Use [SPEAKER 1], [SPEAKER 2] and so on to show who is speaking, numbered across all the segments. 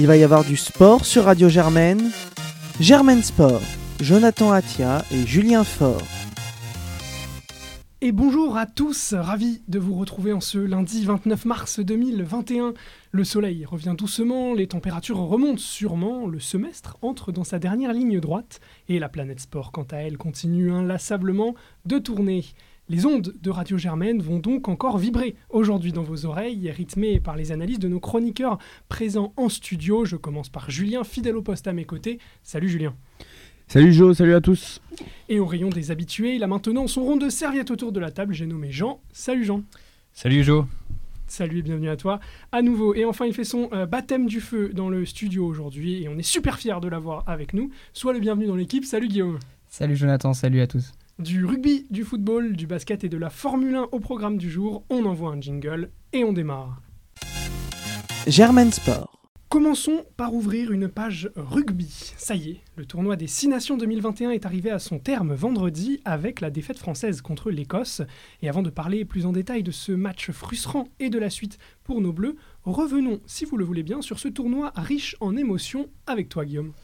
[SPEAKER 1] Il va y avoir du sport sur Radio Germaine. Germaine Sport, Jonathan Atia et Julien Faure.
[SPEAKER 2] Et bonjour à tous, ravi de vous retrouver en ce lundi 29 mars 2021. Le soleil revient doucement, les températures remontent sûrement, le semestre entre dans sa dernière ligne droite et la planète sport quant à elle continue inlassablement de tourner. Les ondes de Radio Germaine vont donc encore vibrer aujourd'hui dans vos oreilles, rythmées par les analyses de nos chroniqueurs présents en studio. Je commence par Julien, fidèle au poste à mes côtés. Salut Julien.
[SPEAKER 3] Salut Joe, salut à tous.
[SPEAKER 2] Et au rayon des habitués, il a maintenant son rond de serviette autour de la table. J'ai nommé Jean. Salut Jean.
[SPEAKER 4] Salut Joe.
[SPEAKER 2] Salut et bienvenue à toi à nouveau. Et enfin, il fait son euh, baptême du feu dans le studio aujourd'hui et on est super fiers de l'avoir avec nous. Sois le bienvenu dans l'équipe. Salut Guillaume.
[SPEAKER 5] Salut Jonathan, salut à tous.
[SPEAKER 2] Du rugby, du football, du basket et de la Formule 1 au programme du jour, on envoie un jingle et on démarre.
[SPEAKER 1] Germaine Sport.
[SPEAKER 2] Commençons par ouvrir une page rugby. Ça y est, le tournoi des Six Nations 2021 est arrivé à son terme vendredi avec la défaite française contre l'Écosse. Et avant de parler plus en détail de ce match frustrant et de la suite pour nos Bleus, revenons, si vous le voulez bien, sur ce tournoi riche en émotions avec toi Guillaume.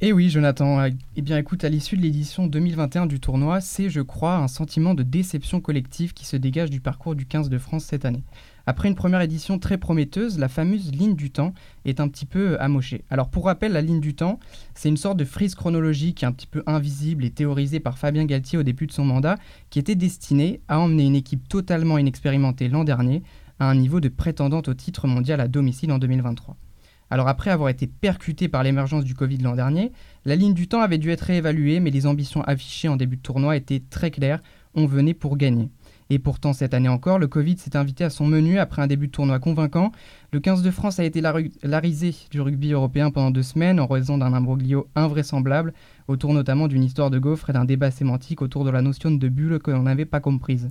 [SPEAKER 5] Eh oui, Jonathan. Eh bien, écoute, à l'issue de l'édition 2021 du tournoi, c'est, je crois, un sentiment de déception collective qui se dégage du parcours du 15 de France cette année. Après une première édition très prometteuse, la fameuse ligne du temps est un petit peu amochée. Alors pour rappel, la ligne du temps, c'est une sorte de frise chronologique un petit peu invisible et théorisée par Fabien Galtier au début de son mandat, qui était destinée à emmener une équipe totalement inexpérimentée l'an dernier à un niveau de prétendante au titre mondial à domicile en 2023. Alors après avoir été percutée par l'émergence du Covid l'an dernier, la ligne du temps avait dû être réévaluée, mais les ambitions affichées en début de tournoi étaient très claires, on venait pour gagner. Et pourtant, cette année encore, le Covid s'est invité à son menu après un début de tournoi convaincant. Le 15 de France a été la, risée du rugby européen pendant deux semaines en raison d'un imbroglio invraisemblable, autour notamment d'une histoire de gaufre et d'un débat sémantique autour de la notion de bulle que l'on n'avait pas comprise.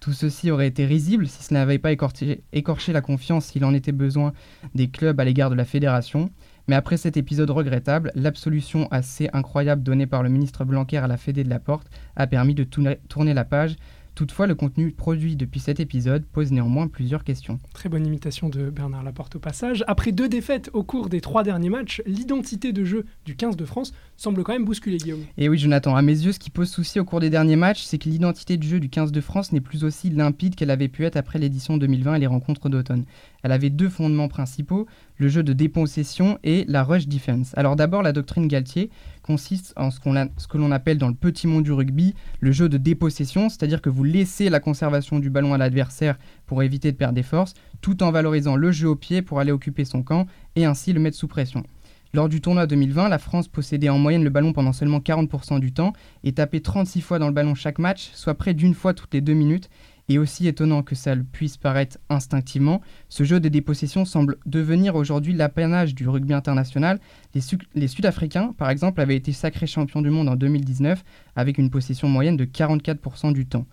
[SPEAKER 5] Tout ceci aurait été risible si ce n'avait pas écorché, écorché la confiance s'il en était besoin des clubs à l'égard de la fédération. Mais après cet épisode regrettable, l'absolution assez incroyable donnée par le ministre Blanquer à la Fédé de la Porte a permis de tourner la page Toutefois, le contenu produit depuis cet épisode pose néanmoins plusieurs questions.
[SPEAKER 2] Très bonne imitation de Bernard Laporte au passage. Après deux défaites au cours des trois derniers matchs, l'identité de jeu du 15 de France semble quand même bousculer Guillaume.
[SPEAKER 5] Et oui, Jonathan, à mes yeux, ce qui pose souci au cours des derniers matchs, c'est que l'identité du jeu du 15 de France n'est plus aussi limpide qu'elle avait pu être après l'édition 2020 et les rencontres d'automne. Elle avait deux fondements principaux, le jeu de dépossession et la rush defense. Alors d'abord, la doctrine Galtier consiste en ce, que l'on appelle dans le petit monde du rugby le jeu de dépossession, c'est-à-dire que vous laissez la conservation du ballon à l'adversaire pour éviter de perdre des forces, tout en valorisant le jeu au pied pour aller occuper son camp et ainsi le mettre sous pression. Lors du tournoi 2020, la France possédait en moyenne le ballon pendant seulement 40% du temps et tapait 36 fois dans le ballon chaque match, soit près d'une fois toutes les deux minutes, et aussi étonnant que ça puisse paraître instinctivement, ce jeu de dépossession semble devenir aujourd'hui l'apanage du rugby international. Les, les Sud-Africains, par exemple, avaient été sacrés champions du monde en 2019 avec une possession moyenne de 44% du temps.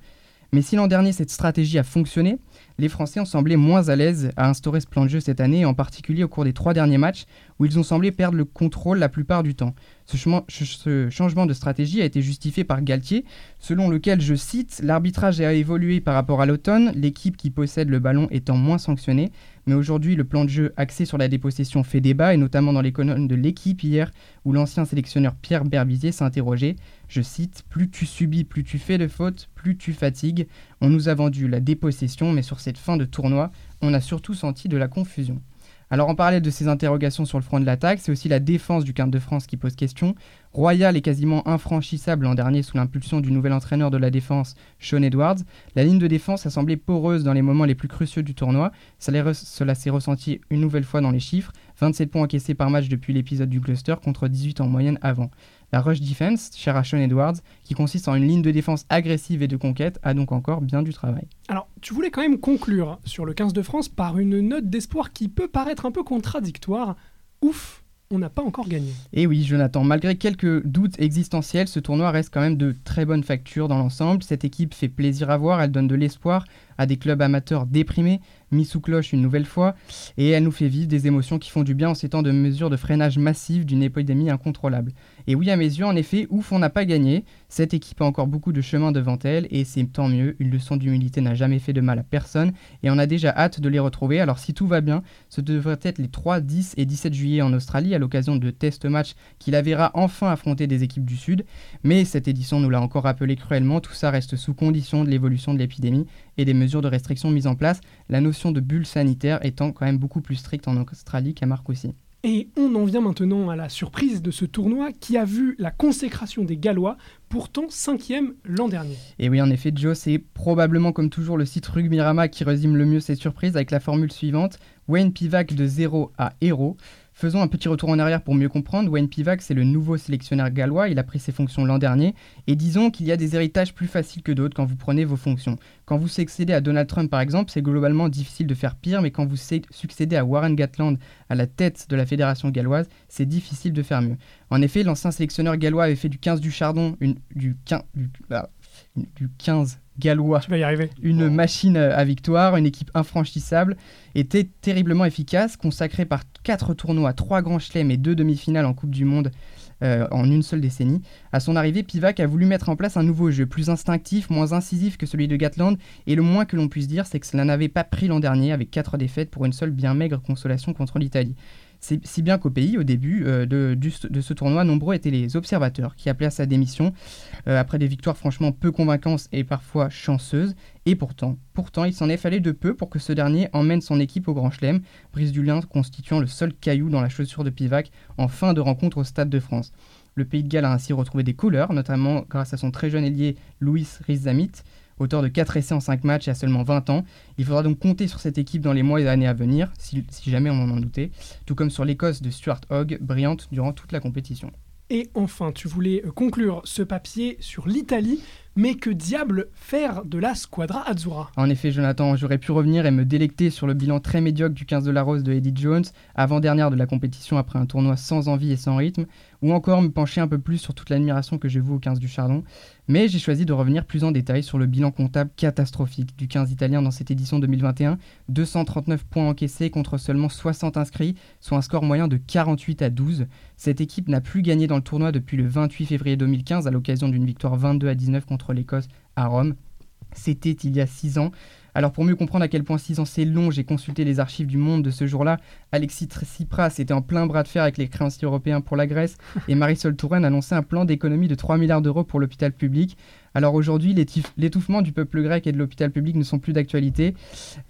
[SPEAKER 5] Mais si l'an dernier cette stratégie a fonctionné, les Français ont semblé moins à l'aise à instaurer ce plan de jeu cette année, en particulier au cours des trois derniers matchs, où ils ont semblé perdre le contrôle la plupart du temps. Ce, changement de stratégie a été justifié par Galtier, selon lequel, je cite, l'arbitrage a évolué par rapport à l'automne, l'équipe qui possède le ballon étant moins sanctionnée, mais aujourd'hui le plan de jeu axé sur la dépossession fait débat, et notamment dans les colonnes de l'équipe hier, où l'ancien sélectionneur Pierre Berbizier s'interrogeait, je cite, plus tu subis, plus tu fais de fautes, plus tu fatigues. On nous a vendu la dépossession, mais sur cette fin de tournoi, on a surtout senti de la confusion. Alors en parallèle de ces interrogations sur le front de l'attaque, c'est aussi la défense du 15 de France qui pose question. Royal est quasiment infranchissable l'an dernier sous l'impulsion du nouvel entraîneur de la défense, Sean Edwards. La ligne de défense a semblé poreuse dans les moments les plus cruciaux du tournoi. Cela s'est ressenti une nouvelle fois dans les chiffres. 27 points encaissés par match depuis l'épisode du Gloucester contre 18 en moyenne avant. La rush defense, chère à Sean Edwards, qui consiste en une ligne de défense agressive et de conquête, a donc encore bien du travail.
[SPEAKER 2] Alors, tu voulais quand même conclure sur le 15 de France par une note d'espoir qui peut paraître un peu contradictoire. Ouf, on n'a pas encore gagné.
[SPEAKER 5] Et eh oui, Jonathan, malgré quelques doutes existentiels, ce tournoi reste quand même de très bonne facture dans l'ensemble. Cette équipe fait plaisir à voir, elle donne de l'espoir, à des clubs amateurs déprimés, mis sous cloche une nouvelle fois, et elle nous fait vivre des émotions qui font du bien en ces temps de mesures de freinage massif d'une épidémie incontrôlable. Et oui, à mes yeux, en effet, ouf, on n'a pas gagné. Cette équipe a encore beaucoup de chemin devant elle, et c'est tant mieux. Une leçon d'humilité n'a jamais fait de mal à personne, et on a déjà hâte de les retrouver. Alors si tout va bien, ce devrait être les 3, 10 et 17 juillet en Australie, à l'occasion de test match qui la verra enfin affronter des équipes du Sud. Mais cette édition nous l'a encore rappelé cruellement, tout ça reste sous condition de l'évolution de l'épidémie et des mesures de restriction mises en place, la notion de bulle sanitaire étant quand même beaucoup plus stricte en Australie qu'à Marcoussis.
[SPEAKER 2] Et on en vient maintenant à la surprise de ce tournoi qui a vu la consécration des Gallois, pourtant cinquième l'an dernier.
[SPEAKER 5] Et oui, en effet, Joe, c'est probablement comme toujours le site Rugbyrama qui résume le mieux ces surprises avec la formule suivante Wayne Pivac de 0 à héros. Faisons un petit retour en arrière pour mieux comprendre. Wayne Pivac, c'est le nouveau sélectionneur gallois. Il a pris ses fonctions l'an dernier. Et disons qu'il y a des héritages plus faciles que d'autres quand vous prenez vos fonctions. Quand vous succédez à Donald Trump, par exemple, c'est globalement difficile de faire pire. Mais quand vous succédez à Warren Gatland à la tête de la fédération galloise, c'est difficile de faire mieux. En effet, l'ancien sélectionneur gallois avait fait du 15 du Chardon, du, 15, bah, du 15 gallois.
[SPEAKER 2] Tu vas y arriver.
[SPEAKER 5] Une machine à victoire, une équipe infranchissable, était terriblement efficace, consacrée par quatre tournois, trois grands chelems et deux demi-finales en Coupe du Monde euh, en une seule décennie. À son arrivée, Pivac a voulu mettre en place un nouveau jeu, plus instinctif, moins incisif que celui de Gatland, et le moins que l'on puisse dire, c'est que cela n'avait pas pris l'an dernier avec quatre défaites pour une seule bien maigre consolation contre l'Italie. Si bien qu'au pays, au début euh, de, ce tournoi, nombreux étaient les observateurs qui appelaient à sa démission euh, après des victoires franchement peu convaincantes et parfois chanceuses. Et pourtant, pourtant, il s'en est fallu de peu pour que ce dernier emmène son équipe au Grand Chelem, Brise du Lin constituant le seul caillou dans la chaussure de Pivac en fin de rencontre au Stade de France. Le Pays de Galles a ainsi retrouvé des couleurs, notamment grâce à son très jeune ailier Louis Rizamit, auteur de 4 essais en 5 matchs et à seulement 20 ans. Il faudra donc compter sur cette équipe dans les mois et années à venir, si, jamais on en doutait, tout comme sur l'Écosse de Stuart Hogg, brillante durant toute la compétition.
[SPEAKER 2] Et enfin, tu voulais euh, conclure ce papier sur l'Italie, mais que diable faire de la Squadra Azzurra?
[SPEAKER 5] En effet, Jonathan, j'aurais pu revenir et me délecter sur le bilan très médiocre du 15 de la Rose de Eddie Jones, avant-dernière de la compétition après un tournoi sans envie et sans rythme, ou encore me pencher un peu plus sur toute l'admiration que j'ai vue au 15 du Chardon. Mais j'ai choisi de revenir plus en détail sur le bilan comptable catastrophique du 15 italien dans cette édition 2021. 239 points encaissés contre seulement 60 inscrits, soit un score moyen de 48 à 12. Cette équipe n'a plus gagné dans le tournoi depuis le 28 février 2015 à l'occasion d'une victoire 22 à 19 contre l'Écosse à Rome. C'était il y a 6 ans. Alors pour mieux comprendre à quel point 6 ans c'est long, j'ai consulté les archives du monde de ce jour-là. Alexis Tsipras était en plein bras de fer avec les créanciers européens pour la Grèce et Marisol Touraine annonçait un plan d'économie de 3 milliards d'euros pour l'hôpital public. Alors aujourd'hui, l'étouffement du peuple grec et de l'hôpital public ne sont plus d'actualité.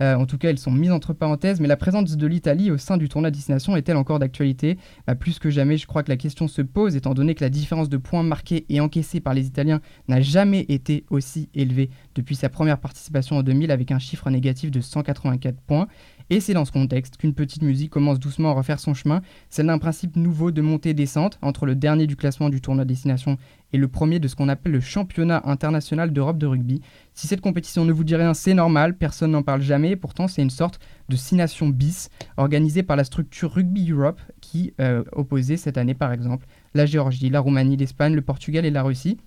[SPEAKER 5] Euh, en tout cas, ils sont mis entre parenthèses, mais la présence de l'Italie au sein du tournoi destination est-elle encore d'actualité? Bah, Plus que jamais, je crois que la question se pose, étant donné que la différence de points marqués et encaissés par les Italiens n'a jamais été aussi élevée depuis sa première participation en 2000 avec un chiffre négatif de 184 points. Et c'est dans ce contexte qu'une petite musique commence doucement à refaire son chemin, celle d'un principe nouveau de montée-descente entre le dernier du classement du tournoi destination et le premier de ce qu'on appelle le championnat international d'Europe de rugby. Si cette compétition ne vous dit rien, c'est normal, personne n'en parle jamais, pourtant c'est une sorte de six nations bis organisée par la structure Rugby Europe qui euh, opposait cette année par exemple la Géorgie, la Roumanie, l'Espagne, le Portugal et la Russie.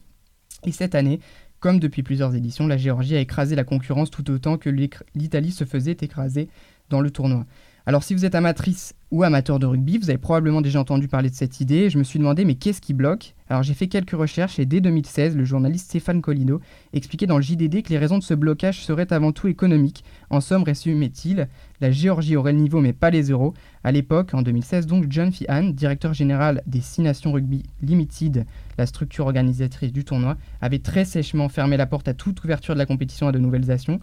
[SPEAKER 5] Et cette année, comme depuis plusieurs éditions, la Géorgie a écrasé la concurrence tout autant que l'Italie se faisait écraser dans le tournoi. Alors si vous êtes amatrice ou amateur de rugby, vous avez probablement déjà entendu parler de cette idée. Je me suis demandé mais qu'est-ce qui bloque? Alors j'ai fait quelques recherches et dès 2016, le journaliste Stéphane Colino expliquait dans le JDD que les raisons de ce blocage seraient avant tout économiques. En somme, résumait-il, la Géorgie aurait le niveau mais pas les euros. À l'époque, en 2016 donc, John Fihan, directeur général des Six Nations Rugby Limited, la structure organisatrice du tournoi, avait très sèchement fermé la porte à toute ouverture de la compétition à de nouvelles nations.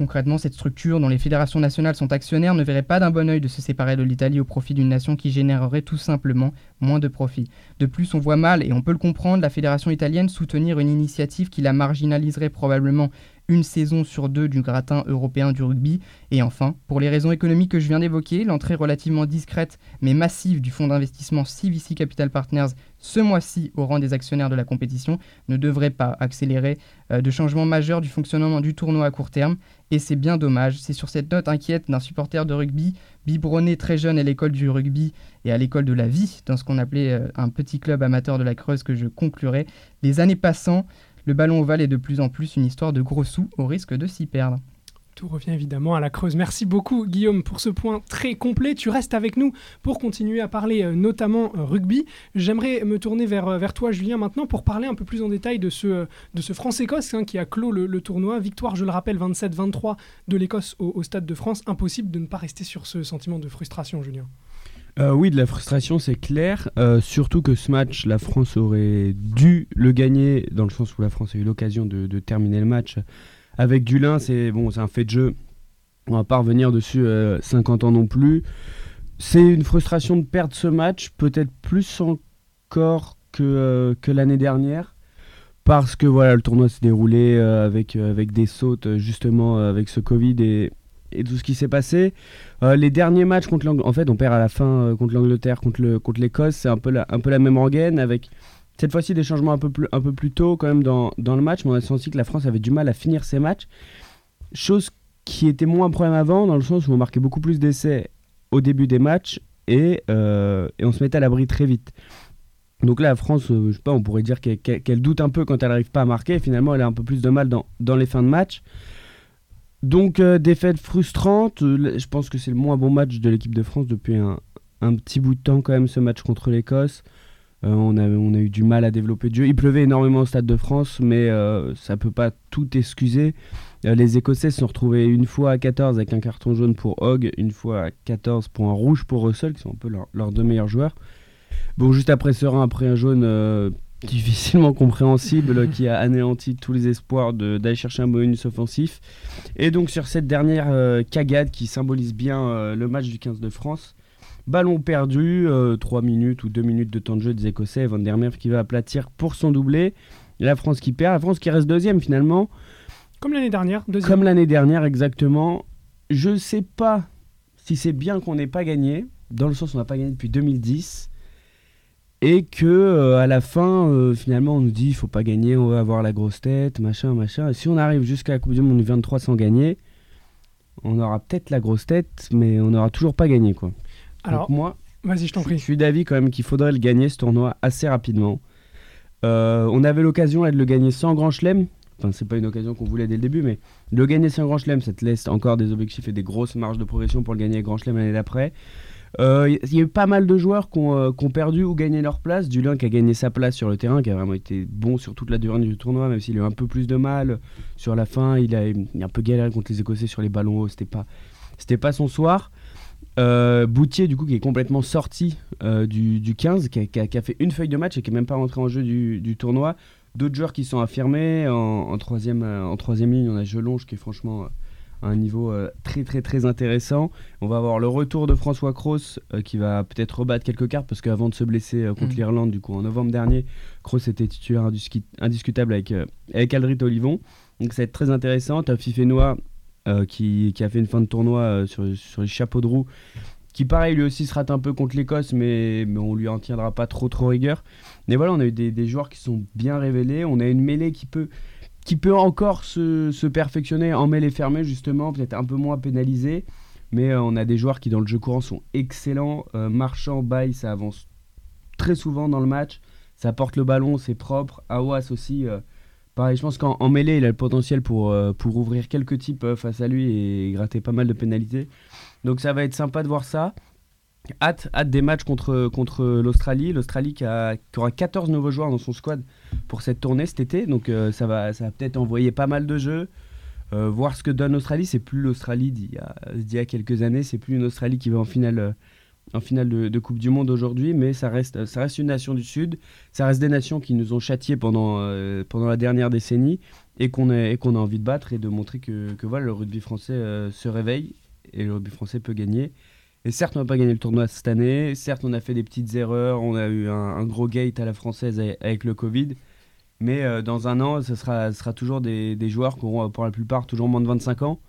[SPEAKER 5] Concrètement, cette structure dont les fédérations nationales sont actionnaires ne verrait pas d'un bon oeil de se séparer de l'Italie au profit d'une nation qui générerait tout simplement moins de profit. De plus, on voit mal, et on peut le comprendre, la fédération italienne soutenir une initiative qui la marginaliserait probablement une saison sur deux du gratin européen du rugby. Et enfin, pour les raisons économiques que je viens d'évoquer, l'entrée relativement discrète mais massive du fonds d'investissement CVC Capital Partners ce mois-ci au rang des actionnaires de la compétition ne devrait pas accélérer euh, de changements majeurs du fonctionnement du tournoi à court terme. Et c'est bien dommage. C'est sur cette note inquiète d'un supporter de rugby, biberonné très jeune à l'école du rugby et à l'école de la vie, dans ce qu'on appelait euh, un petit club amateur de la Creuse, que je conclurai. Les années passant, Le ballon ovale est de plus en plus une histoire de gros sous au risque de s'y perdre.
[SPEAKER 2] Tout revient évidemment à la Creuse. Merci beaucoup Guillaume pour ce point très complet. Tu restes avec nous pour continuer à parler euh, notamment euh, rugby. J'aimerais me tourner vers, euh, vers toi Julien maintenant pour parler un peu plus en détail de ce, de ce France-Écosse hein, qui a clos le, tournoi. Victoire, je le rappelle, 27-23 de l'Écosse au, Stade de France. Impossible de ne pas rester sur ce sentiment de frustration Julien.
[SPEAKER 3] oui, de la frustration, c'est clair. surtout que ce match, la France aurait dû le gagner, dans le sens où la France a eu l'occasion de, de terminer le match avec Dulin, c'est bon, c'est un fait de jeu. On va pas revenir dessus 50 euh, ans non plus. C'est une frustration de perdre ce match, peut-être plus encore que, euh, que l'année dernière. Parce que voilà, le tournoi s'est déroulé euh, avec, avec des sautes, justement, avec ce Covid et, et tout ce qui s'est passé. les derniers matchs contre l'Angleterre, en fait, on perd à la fin contre l'Angleterre, contre, le, contre l'Écosse, c'est un peu, la, un peu la même organe avec cette fois-ci, des changements un peu plus, tôt quand même dans, le match, mais on a senti que la France avait du mal à finir ses matchs. Chose qui était moins un problème avant, dans le sens où on marquait beaucoup plus d'essais au début des matchs et, euh, on se mettait à l'abri très vite. Donc là, la France, euh, sais pas, on pourrait dire qu'elle doute un peu quand elle n'arrive pas à marquer. Finalement, elle a un peu plus de mal dans, dans les fins de match. Donc, euh, défaite frustrante. je pense que c'est le moins bon match de l'équipe de France depuis un, un, petit bout de temps, quand même, ce match contre l'Écosse. Euh, on, a, on a eu du mal à développer de jeu. Il pleuvait énormément au Stade de France, mais euh, ça peut pas tout excuser. Euh, les Écossais se sont retrouvés une fois à 14 avec un carton jaune pour Hogg, une fois à 14 pour un rouge pour Russell, qui sont un peu leurs deux meilleurs joueurs. Bon, juste après Serein, après un jaune difficilement compréhensible qui a anéanti tous les espoirs d'aller chercher un bonus offensif. Et donc sur cette dernière cagade qui symbolise bien le match du 15 de France, Ballon perdu, 3 euh, minutes ou 2 minutes de temps de jeu des Écossais. Van der Merwe qui va aplatir pour son doublé. la France qui perd. La France qui reste deuxième finalement.
[SPEAKER 2] Comme l'année dernière.
[SPEAKER 3] Deuxième. Comme l'année dernière, exactement. Je sais pas si c'est bien qu'on n'ait pas gagné. Dans le sens où on n'a pas gagné depuis 2010. Et que euh, à la fin, euh, finalement, on nous dit il faut pas gagner, on va avoir la grosse tête, machin, machin. Et si on arrive jusqu'à la Coupe du Monde 23 sans gagner, on aura peut-être la grosse tête, mais on n'aura toujours pas gagné, quoi.
[SPEAKER 2] Alors, moi, vas-y, je t'en prie.
[SPEAKER 3] Je suis d'avis quand même qu'il faudrait le gagner ce tournoi assez rapidement. Euh, on avait l'occasion de le gagner sans grand chelem. Enfin, c'est pas une occasion qu'on voulait dès le début, mais de le gagner sans grand chelem, ça te laisse encore des objectifs et des grosses marges de progression pour le gagner grand chelem l'année d'après. Il euh, y a eu pas mal de joueurs qui ont, euh, perdu ou gagné leur place. Dulin qui a gagné sa place sur le terrain, qui a vraiment été bon sur toute la durée du tournoi, même s'il a eu un peu plus de mal sur la fin. Il a, il a un peu galéré contre les Écossais sur les ballons hauts. C'était pas, c'était pas son soir. Euh, Boutier, du coup, qui est complètement sorti euh, du, 15, qui a, fait une feuille de match et qui n'est même pas rentré en jeu du, tournoi. D'autres joueurs qui sont affirmés. En, troisième, euh, en troisième ligne, on a Jelonge qui est franchement à un niveau très très très intéressant. On va avoir le retour de François Kroos qui va peut-être rebattre quelques cartes parce qu'avant de se blesser contre mm. l'Irlande, du coup en novembre dernier, Kroos était titulaire indiscutable avec, avec Aldrit Olivon. Donc ça va être très intéressant. Tu as Fifenois euh, qui, a fait une fin de tournoi euh, sur, les chapeaux de roue, qui pareil lui aussi se rate un peu contre l'Écosse, mais, mais on lui en tiendra pas trop rigueur. Mais voilà, on a eu des, joueurs qui sont bien révélés, on a une mêlée qui peut, qui peut encore se, perfectionner en mêlée fermée justement, peut-être un peu moins pénalisée, mais euh, on a des joueurs qui dans le jeu courant sont excellents, Marchand, Baye, ça avance très souvent dans le match, ça porte le ballon, c'est propre, Awas aussi Je pense qu'en mêlée, il a le potentiel pour, euh, pour ouvrir quelques types euh, face à lui et gratter pas mal de pénalités. Donc ça va être sympa de voir ça. Hâte, hâte des matchs contre, contre l'Australie. L'Australie qui, aura 14 nouveaux joueurs dans son squad pour cette tournée cet été. Donc euh, ça va, ça va peut-être envoyer pas mal de jeux. voir ce que donne l'Australie. C'est plus l'Australie d'il y, y, a quelques années. C'est plus une Australie qui va en finale en finale de, Coupe du Monde aujourd'hui, mais ça reste, ça reste une nation du Sud, ça reste des nations qui nous ont châtiés pendant, euh, pendant la dernière décennie et qu'on a, a envie de battre et de montrer que, que voilà, le rugby français euh, se réveille et le rugby français peut gagner. Et certes, on n'a pas gagné le tournoi cette année, certes, on a fait des petites erreurs, on a eu un, gros gate à la française avec le Covid, mais euh, dans un an, ce sera, sera toujours des, des joueurs qui auront pour la plupart toujours moins de 25 ans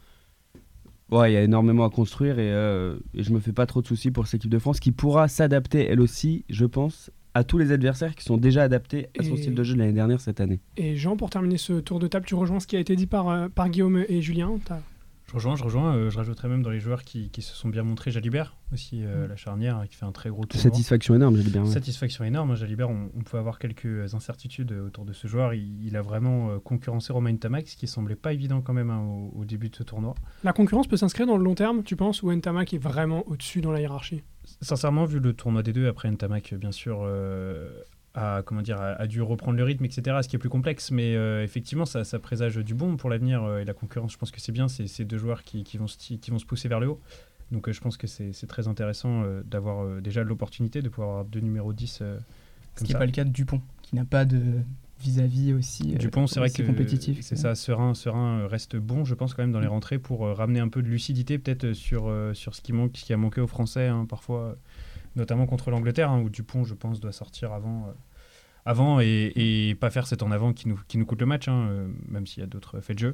[SPEAKER 3] Ouais, il y a énormément à construire et, euh, et, je me fais pas trop de soucis pour cette équipe de France qui pourra s'adapter elle aussi, je pense, à tous les adversaires qui sont déjà adaptés à son style de jeu de l'année dernière cette année.
[SPEAKER 2] Et Jean, pour terminer ce tour de table, tu rejoins ce qui a été dit par, euh, par Guillaume et Julien
[SPEAKER 4] Je rejoins, je rejoins. Euh, je rajouterais même dans les joueurs qui, qui se sont bien montrés Jalibert aussi, euh,
[SPEAKER 2] Mm.
[SPEAKER 4] la charnière, qui fait un très gros tournoi.
[SPEAKER 3] Satisfaction énorme, ouais.
[SPEAKER 4] Satisfaction énorme. hein, Jalibert, on, on peut avoir quelques incertitudes autour de ce joueur. Il, il a vraiment euh, concurrencé Romain Tamac, ce qui semblait pas évident quand même hein, au, au début de ce tournoi.
[SPEAKER 2] La concurrence peut s'inscrire dans le long terme, tu penses, ou Ntamak est vraiment au-dessus dans la hiérarchie?
[SPEAKER 4] Sincèrement, vu le tournoi des deux, après Ntamak, bien sûr, euh, a, comment dire, a, dû reprendre le rythme, etc., ce qui est plus complexe. Mais euh, effectivement, ça, ça présage du bon pour l'avenir. euh, et la concurrence, je pense que c'est bien. C'est ces deux joueurs qui, qui vont se, qui vont se pousser vers le haut. Donc euh, je pense que c'est très intéressant d'avoir déjà l'opportunité de pouvoir avoir deux numéros 10 euh,
[SPEAKER 5] Ce qui n'est pas le cas de Dupont, qui n'a pas de vis-à-vis aussi.
[SPEAKER 4] Dupont, c'est vrai que
[SPEAKER 5] compétitif.
[SPEAKER 4] c'est ça. Serein, Serein reste bon, je pense quand même dans les rentrées pour ramener un peu de lucidité peut-être sur sur ce qui manque, ce qui a manqué aux Français hein, parfois, notamment contre l'Angleterre hein, où Dupont, je pense, doit sortir avant. euh, avant et, et pas faire cet en avant qui nous, qui nous coûte le match, hein, euh, même s'il y a d'autres faits de jeu.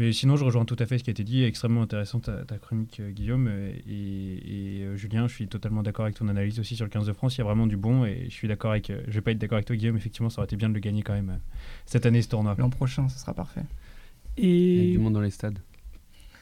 [SPEAKER 4] Mais sinon, je rejoins tout à fait ce qui a été dit. Extrêmement intéressant ta, ta chronique, euh, Guillaume. Et, et, euh, Julien, je suis totalement d'accord avec ton analyse aussi sur le 15 de France. Il y a vraiment du bon. Et je suis d'accord avec. euh, je vais pas être d'accord avec toi, Guillaume. Effectivement, ça aurait été bien de le gagner quand même euh, cette année, ce tournoi.
[SPEAKER 5] L'an prochain, ce sera parfait.
[SPEAKER 3] Avec
[SPEAKER 2] Et
[SPEAKER 3] du monde dans les stades.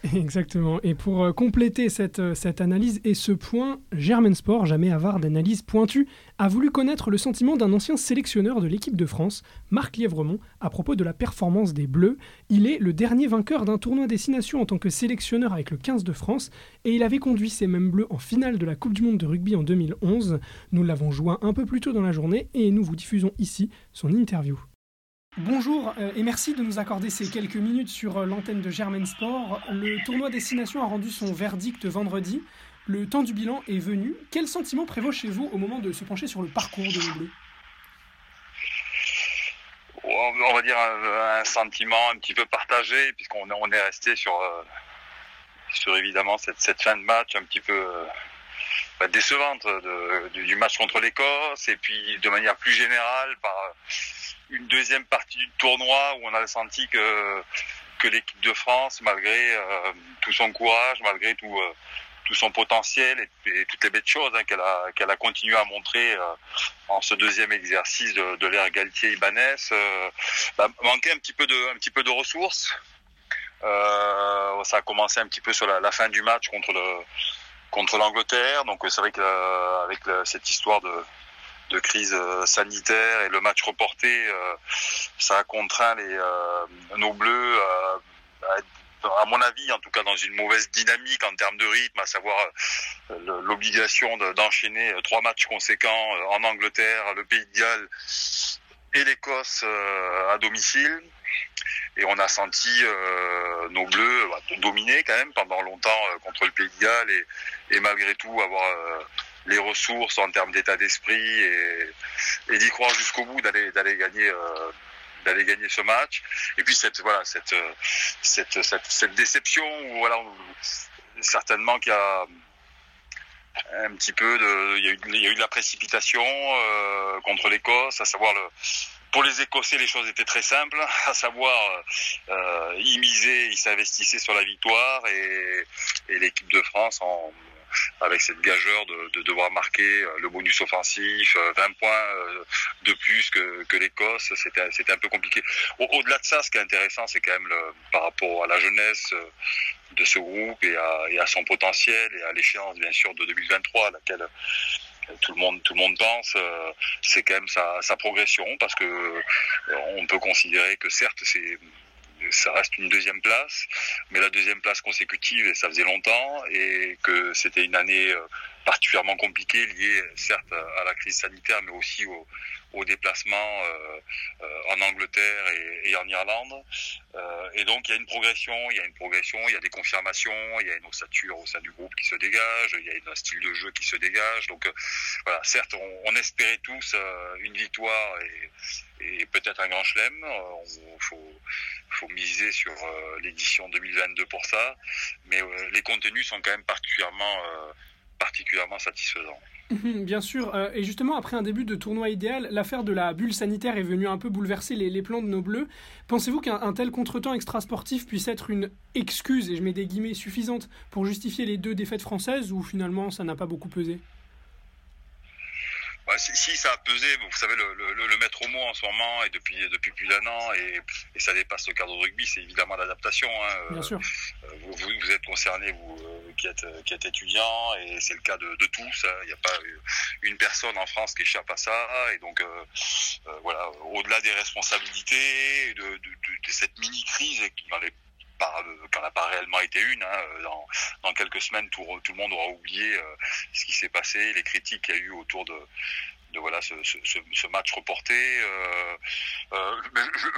[SPEAKER 2] Exactement. Et pour euh, compléter cette, euh, cette analyse et ce point, Germain Sport, jamais avare d'analyse pointue, a voulu connaître le sentiment d'un ancien sélectionneur de l'équipe de France, Marc Lièvremont, à propos de la performance des Bleus. Il est le dernier vainqueur d'un tournoi destination en tant que sélectionneur avec le 15 de France et il avait conduit ces mêmes Bleus en finale de la Coupe du Monde de rugby en 2011. Nous l'avons joint un peu plus tôt dans la journée et nous vous diffusons ici son interview. Bonjour euh, et merci de nous accorder ces quelques minutes sur euh, l'antenne de Germain Sport. Le tournoi Destination a rendu son verdict vendredi. Le temps du bilan est venu. Quel sentiment prévaut chez vous au moment de se pencher sur le parcours de Bleus
[SPEAKER 6] on va dire un, sentiment un petit peu partagé puisqu'on on est resté sur euh, sur évidemment cette, cette fin de match un petit peu bah, décevante du, du match contre l'Écosse et puis de manière plus générale par une deuxième partie du tournoi où on a senti que que l'équipe de France malgré euh, tout son courage malgré tout euh, tout son potentiel et, toutes les belles choses hein, qu'elle a qu'elle a continué à montrer euh, en ce deuxième exercice de, de l'ère Galtier Ibanez euh, bah, manquait un petit peu de un petit peu de ressources. Ça a commencé un petit peu sur la, fin du match contre le contre l'Angleterre. Donc c'est vrai que avec le- cette histoire de de crise euh, sanitaire et le match reporté euh, ça a contraint les euh, nos bleus à être à mon avis, en tout cas, dans une mauvaise dynamique en termes de rythme, à savoir l'obligation de- d'enchaîner trois matchs conséquents en Angleterre, le Pays de Galles et l'Écosse à domicile. Et on a senti nos Bleus bah, dominer quand même pendant longtemps contre le Pays de Galles et, malgré tout avoir les ressources en termes d'état d'esprit et, d'y croire jusqu'au bout d'aller d'aller gagner euh, d'aller gagner ce match. Et puis cette voilà cette euh, cette, cette, cette déception où voilà certainement qu'il y a un petit peu de il y a eu, il y a eu de la précipitation euh, contre l'Écosse à savoir pour les Écossais, les choses étaient très simples, à savoir, euh, ils misaient, ils s'investissaient sur la victoire et, et l'équipe de France, en, avec cette gageure de, de devoir marquer euh, le bonus offensif, euh, 20 points euh, de plus que, l'Écosse, c'était un peu compliqué. Au- Au-delà de ça, ce qui est intéressant, c'est quand même par rapport à la jeunesse euh, de ce groupe et à, son potentiel et à l'échéance bien sûr de 2023 à laquelle euh, tout le monde tout le monde pense euh, c'est quand même sa, progression parce que euh, on peut considérer que certes c'est ça reste une deuxième place, mais la deuxième place consécutive, et ça faisait longtemps, et que c'était une année euh, particulièrement compliquée, liée certes à la crise sanitaire, mais aussi au, au déplacement euh, euh, en Angleterre et, en Irlande. Euh, et donc il y a une progression, il y a une progression, il y a des confirmations, il y a une ossature au sein du groupe qui se dégage, il y a un style de jeu qui se dégage. Donc voilà, certes, on, espérait tous une victoire et, peut-être un grand chelem. Il faut, miser sur l'édition 2022 pour ça, mais les contenus sont quand même particulièrement, particulièrement satisfaisants.
[SPEAKER 2] Bien sûr, euh, et justement après un début de tournoi idéal, l'affaire de la bulle sanitaire est venue un peu bouleverser les, les plans de nos bleus. Pensez-vous qu'un un tel contretemps extrasportif puisse être une excuse, et je mets des guillemets suffisante, pour justifier les deux défaites françaises, ou finalement ça n'a pas beaucoup pesé?
[SPEAKER 6] Bah, si, si, ça a pesé, vous savez, le, le, le maître mot en ce moment et depuis, depuis plus d'un an, et, et, ça dépasse le cadre de rugby, c'est évidemment l'adaptation. Hein.
[SPEAKER 2] Bien sûr.
[SPEAKER 6] Vous, vous, vous êtes concerné, vous qui êtes, qui êtes étudiant, et c'est le cas de, de tous. Hein. Il n'y a pas une personne en France qui échappe à ça, et donc euh, euh, voilà, au-delà des responsabilités, de, de, de, cette mini-crise qui n'en est pas, qu'en a pas réellement été une. Hein. Dans, dans, quelques semaines, tout, le monde aura oublié euh, ce qui s'est passé, les critiques qu'il y a eu autour de, voilà ce, match reporté. Euh, euh,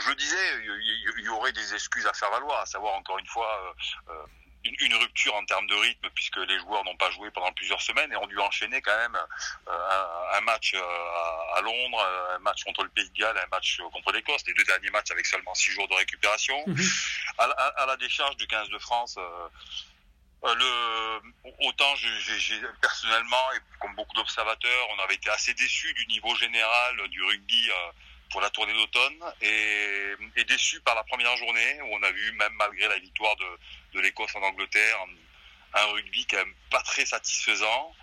[SPEAKER 6] je, disais, il y, aurait des excuses à faire valoir, à savoir encore une fois. Euh, une, une, rupture en termes de rythme puisque les joueurs n'ont pas joué pendant plusieurs semaines et ont dû enchaîner quand même euh, un, un, match à, à, Londres, un match contre le Pays de Galles, un match contre l'Écosse, les deux derniers matchs avec seulement six jours de récupération. Mmh. À, à, à, la décharge du 15 de France, euh, le, autant personnellement et comme beaucoup d'observateurs, on avait été assez déçus du niveau général du rugby euh, pour la tournée d'automne et, et déçus par la première journée où on a vu même malgré la victoire de, de l'Écosse en Angleterre un rugby quand même pas très satisfaisant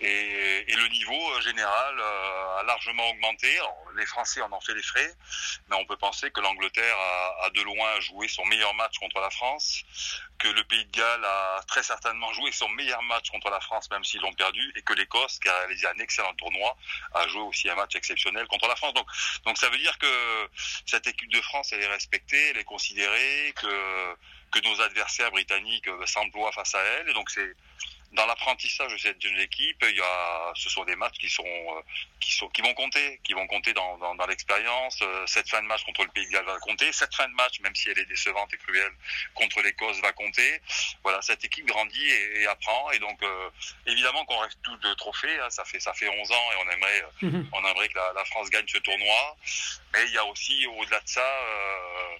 [SPEAKER 6] et, le niveau général euh, a largement augmenté. Les Français en ont fait les frais, mais on peut penser que l'Angleterre a, a, de loin joué son meilleur match contre la France, que le Pays de Galles a très certainement joué son meilleur match contre la France, même s'ils l'ont perdu, et que l'Écosse, qui a réalisé un excellent tournoi, a joué aussi un match exceptionnel contre la France. Donc, donc ça veut dire que cette équipe de France, elle est respectée, elle est considérée, que que nos adversaires britanniques s'emploient face à elle. Et donc c'est dans l'apprentissage de cette jeune équipe, il y a, ce sont des matchs qui sont, qui sont, qui vont compter, qui vont compter dans, dans, dans l'expérience. Cette fin de match contre le Pays de Galles va compter. Cette fin de match, même si elle est décevante et cruelle, contre l'Écosse va compter. Voilà, cette équipe grandit et, et apprend. Et donc, euh, évidemment qu'on reste tous de trophées. Hein, ça fait, ça fait 11 ans et on aimerait, -hmm. on aimerait que la, la, France gagne ce tournoi. Mais il y a aussi, au-delà de ça, euh,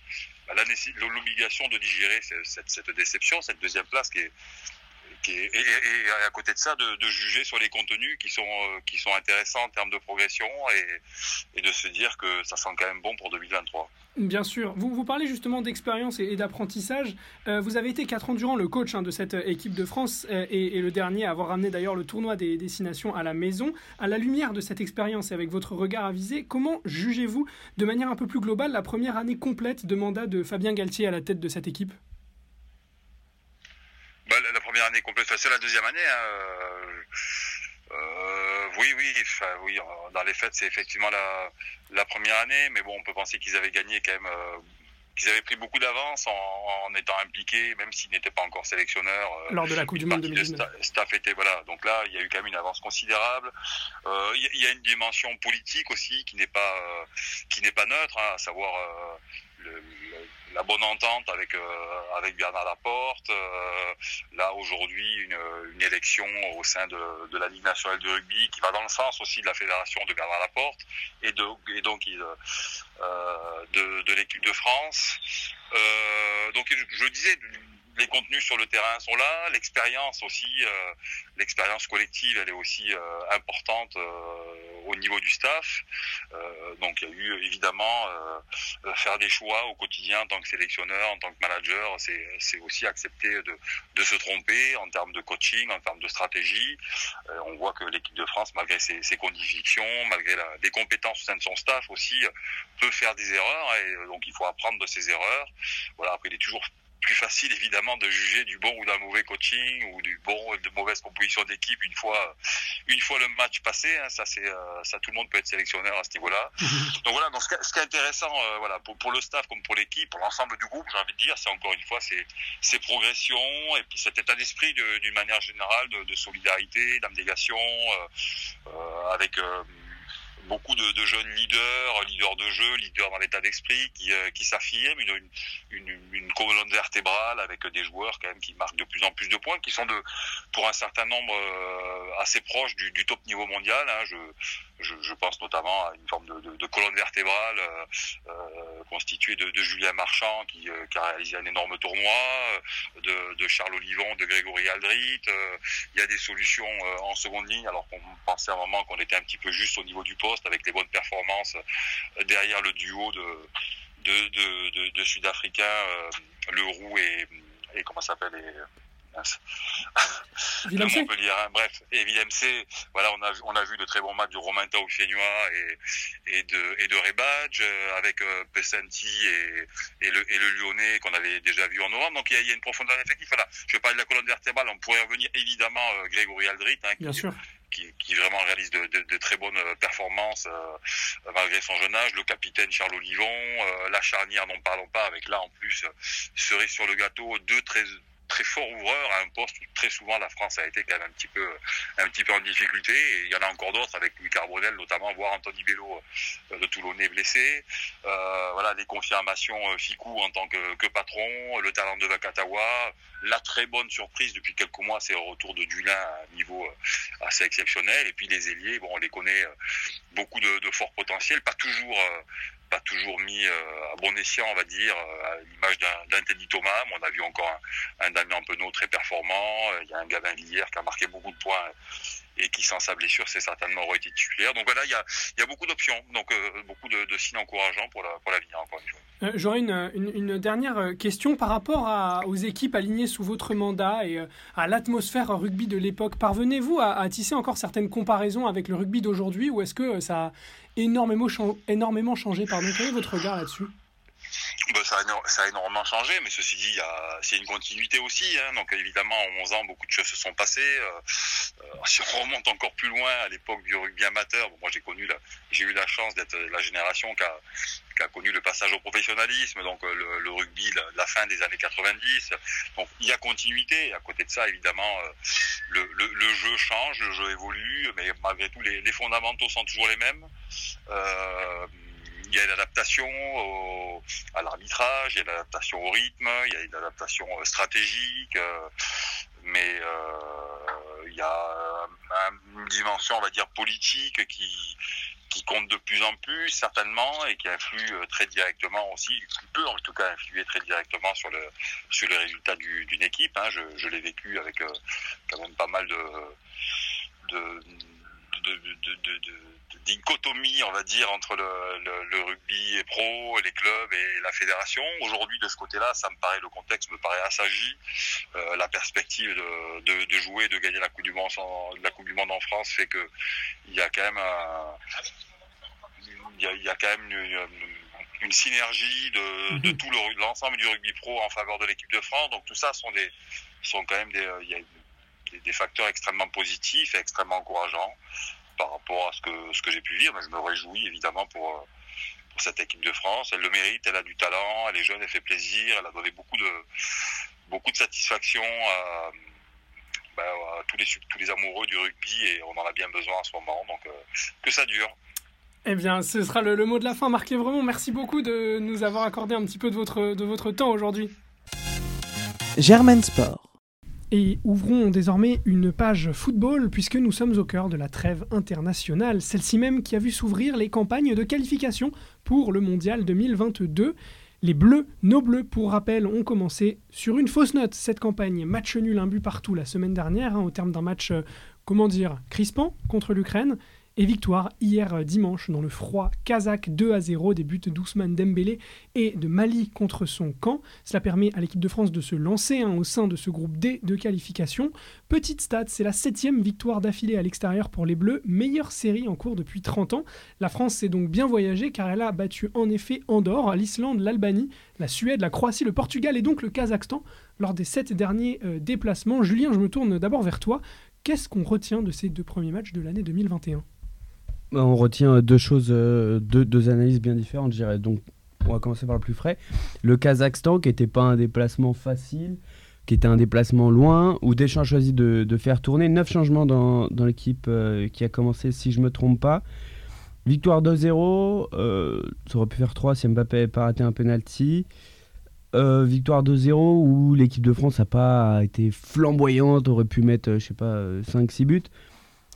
[SPEAKER 6] l'obligation de digérer cette, cette, déception, cette deuxième place qui est, et, à côté de ça, de, juger sur les contenus qui sont, euh, qui sont intéressants en termes de progression et, de se dire que ça sent quand même bon pour 2023.
[SPEAKER 2] Bien sûr. Vous, vous parlez justement d'expérience et, d'apprentissage. Euh, vous avez été quatre ans durant le coach hein, de cette équipe de France euh, et, et, le dernier à avoir ramené d'ailleurs le tournoi des destinations à la maison. À la lumière de cette expérience et avec votre regard avisé, comment jugez-vous de manière un peu plus globale la première année complète de mandat de Fabien Galtier à la tête de cette équipe
[SPEAKER 6] bah, la, la, première année complète, c'est la deuxième année. Hein. Euh, oui, oui, enfin, oui. Dans les faits, c'est effectivement la, la première année, mais bon, on peut penser qu'ils avaient gagné quand même. Euh, qu'ils avaient pris beaucoup d'avance en, en, étant impliqués, même s'ils n'étaient pas encore sélectionneurs.
[SPEAKER 2] Euh, Lors de la Coupe du Monde 2019.
[SPEAKER 6] Staff, était voilà. Donc là, il y a eu quand même une avance considérable. Euh, il y, y, a une dimension politique aussi qui n'est pas euh, qui n'est pas neutre, hein, à savoir le, la bonne entente avec euh, avec Bernard Laporte. Euh, là aujourd'hui une, une, élection au sein de, de, la Ligue nationale de rugby qui va dans le sens aussi de la fédération de Bernard Laporte et, de, et donc euh, de, de l'équipe de France. donc je, je disais les contenus sur le terrain sont là, l'expérience aussi, euh, l'expérience collective, elle est aussi euh, importante euh, au niveau du staff. donc il y a eu évidemment faire des choix au quotidien en tant que sélectionneur, en tant que manager, c'est aussi accepter de, de, se tromper en termes de coaching, en termes de stratégie. on voit que l'équipe de France, malgré ses, ses convictions, malgré la, des compétences au sein de son staff aussi, peut faire des erreurs et donc il faut apprendre de ses erreurs. Voilà, après il est toujours plus facile évidemment de juger du bon ou d'un mauvais coaching ou du bon de mauvaise composition d'équipe une fois une fois le match passé hein, ça c'est euh, ça tout le monde peut être sélectionneur à ce niveau-là. Donc voilà donc ce, ce, qui est intéressant euh, voilà pour, pour le staff comme pour l'équipe pour l'ensemble du groupe j'ai envie de dire c'est encore une fois c'est ces progressions et puis cet état d'esprit d'une manière générale de, de solidarité d'abnégation euh, avec beaucoup de, jeunes leaders, leaders de jeu, leaders dans l'état d'esprit, qui, euh, qui s'affirment, une, une, colonne vertébrale avec des joueurs quand même qui marquent de plus en plus de points, qui sont de, pour un certain nombre euh, assez proches du, du, top niveau mondial. Hein. Je, je, pense notamment à une forme de, de, colonne vertébrale euh, constituée de, Julien Marchand qui, qui, a réalisé un énorme tournoi, de, de Charles Olivon, de Grégory Aldrit. il y a des solutions en seconde ligne alors qu'on pensait à un moment qu'on était un petit peu juste au niveau du poste avec les bonnes performances derrière le duo de, Sud-Africains, euh, Leroux et, et comment s'appelle Hein. Bref, et C, voilà, on a, on a vu de très bons matchs de Romain Taufénois et, et de, et de Rebadge euh, avec euh, Pessanti et, et, le, et le Lyonnais qu'on avait déjà vu en novembre. Donc il y a, il y a une profondeur effective. Voilà, je vais parler de la colonne vertébrale, on pourrait revenir évidemment euh, Grégory Aldrit, hein, qui,
[SPEAKER 2] Bien sûr.
[SPEAKER 6] Qui, qui, vraiment réalise de, de, de très bonnes euh, performances euh, malgré son jeune âge. Le capitaine Charles Olivon, euh, la charnière, n'en parlons pas, avec là en plus cerise sur le gâteau, deux très très fort ouvreur à un poste où très souvent la France a été quand même un petit peu, un petit peu en difficulté. Et il y en a encore d'autres avec Louis Carbonel notamment, voire Anthony Bello euh, de Toulonnais blessé. Euh, voilà, les confirmations euh, Ficou en tant que, patron, le talent de Vakatawa, la très bonne surprise depuis quelques mois, c'est le retour de Dulin à un niveau assez exceptionnel. Et puis les ailiers, bon, on les connaît beaucoup de, de fort potentiel, pas toujours pas toujours mis euh, à bon escient, on va dire, euh, à l'image d'un Teddy Thomas. on a vu encore un, un Damien Penaud très performant. Euh, il y a un Gavin Villiers qui a marqué beaucoup de points et qui, sans sa blessure, c'est certainement aurait été titulaire. Donc voilà, il y a, beaucoup d'options, donc euh, beaucoup de, signes encourageants pour l'avenir, la, pour encore une fois.
[SPEAKER 2] Euh, J'aurais une, une, dernière question par rapport aux équipes alignées sous votre mandat et à l'atmosphère rugby de l'époque. Parvenez-vous à, tisser encore certaines comparaisons avec le rugby d'aujourd'hui ou est-ce que ça a énormément, énormément changé Pardon, quel est votre regard là-dessus?
[SPEAKER 6] Bah, ça, a, énormément changé, mais ceci dit, c'est une continuité aussi. Hein, donc évidemment, en 11 ans, beaucoup de choses se sont passées. Euh, euh, si on remonte encore plus loin, à l'époque du rugby amateur, moi j'ai connu, j'ai eu la chance d'être la génération qui a, connu le passage au professionnalisme, donc euh, le, rugby, la, la, fin des années 90. Donc il y a continuité. À côté de ça, évidemment, le, le, jeu change, le jeu évolue, mais malgré tout, les, fondamentaux sont toujours les mêmes. Il y a une adaptation au, à l'arbitrage, il y a une adaptation au rythme, il y a une adaptation euh, stratégique, euh, mais euh, il y a une dimension, on va dire, politique qui qui compte de plus en plus certainement et qui influe très directement aussi, qui peut en tout cas influer très directement sur le sur les résultats d'une équipe. Hein. Je, l'ai vécu avec quand même pas mal de dichotomie, on va dire, entre le, le, le, rugby pro, les clubs et la fédération. Aujourd'hui, de ce côté-là, ça me paraît, le contexte me paraît assagi. Euh, la perspective de, de, de, jouer, de gagner la Coupe du Monde, en, la Coupe du Monde en France fait que il y a quand même un, il y a, il y a quand même une, une synergie de, de tout l'ensemble du rugby pro en faveur de l'équipe de France. Donc tout ça sont des, sont quand même des, il y a des, des facteurs extrêmement positifs et extrêmement encourageants par rapport à ce que, ce que j'ai pu vivre. Mais je me réjouis évidemment pour, pour cette équipe de France. Elle le mérite, elle a du talent, elle est jeune, elle fait plaisir, elle a donné beaucoup de, beaucoup de satisfaction à, bah, à tous, les, tous les amoureux du rugby et on en a bien besoin en ce moment. Donc euh, que ça dure.
[SPEAKER 2] Eh bien, ce sera le, le mot de la fin. Marc vraiment merci beaucoup de nous avoir accordé un petit peu de votre, de votre temps aujourd'hui.
[SPEAKER 1] Germaine Sport.
[SPEAKER 2] Et ouvrons désormais une page football puisque nous sommes au cœur de la trêve internationale, celle-ci même qui a vu s'ouvrir les campagnes de qualification pour le Mondial 2022. Les Bleus, nos Bleus pour rappel, ont commencé sur une fausse note cette campagne. Match nul, un partout la semaine dernière, hein, au terme d'un match, euh, comment dire, crispant contre l'Ukraine. Et victoire hier dimanche dans le froid kazakh 2 à 0 des buts d'Ousmane Dembélé et de Mali contre son camp. Cela permet à l'équipe de France de se lancer hein, au sein de ce groupe D de qualification. Petite stat, c'est la septième victoire d'affilée à l'extérieur pour les Bleus, meilleure série en cours depuis 30 ans. La France s'est donc bien voyagée car elle a battu en effet Andorre, l'Islande, l'Albanie, la Suède, la Croatie, le Portugal et donc le Kazakhstan lors des sept derniers euh, déplacements. Julien, je me tourne d'abord vers toi. Qu'est-ce qu'on retient de ces deux premiers matchs de l'année 2021
[SPEAKER 3] on retient deux choses, deux, deux, analyses bien différentes, je dirais. Donc, on va commencer par le plus frais. Le Kazakhstan, qui n'était pas un déplacement facile, qui était un déplacement loin, où Deschamps a choisi de, faire tourner. Neuf changements dans, l'équipe euh, qui a commencé, si je ne me trompe pas. Victoire 2-0, euh, ça aurait pu faire 3 si Mbappé n'avait pas raté un penalty. Euh, victoire 2-0 où l'équipe de France n'a pas été flamboyante, aurait pu mettre, je sais pas, 5-6 buts.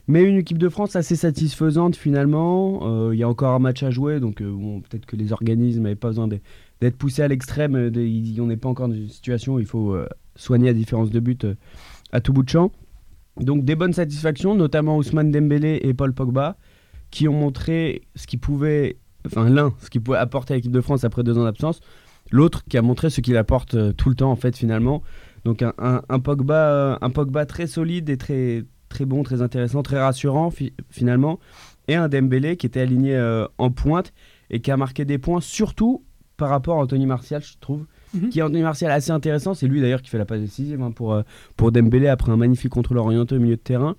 [SPEAKER 3] Mais une équipe de France assez satisfaisante finalement. Il euh, y a encore un match à jouer, donc euh, peut-être que les organismes n'avaient pas besoin d'être poussés à l'extrême. On n'est pas encore dans une situation où il faut euh, soigner la différence de but à tout bout de champ. Donc des bonnes satisfactions, notamment Ousmane Dembélé et Paul Pogba, qui ont montré ce qu'ils pouvaient, enfin l'un, ce qu'il pouvait apporter à l'équipe de France après deux ans d'absence, l'autre qui a montré ce qu'il apporte tout le temps en fait finalement, Donc un Pogba, un Pogba très solide et très, très bon, très intéressant, très rassurant finalement. Et un Dembélé qui était aligné en pointe et qui a marqué des points, surtout par rapport à Anthony Martial, je trouve. Mhm. Qui est Anthony Martial assez intéressant. C'est lui d'ailleurs qui fait la passe décisive hein, pour, pour Dembélé après un magnifique contrôle orienté au milieu de terrain.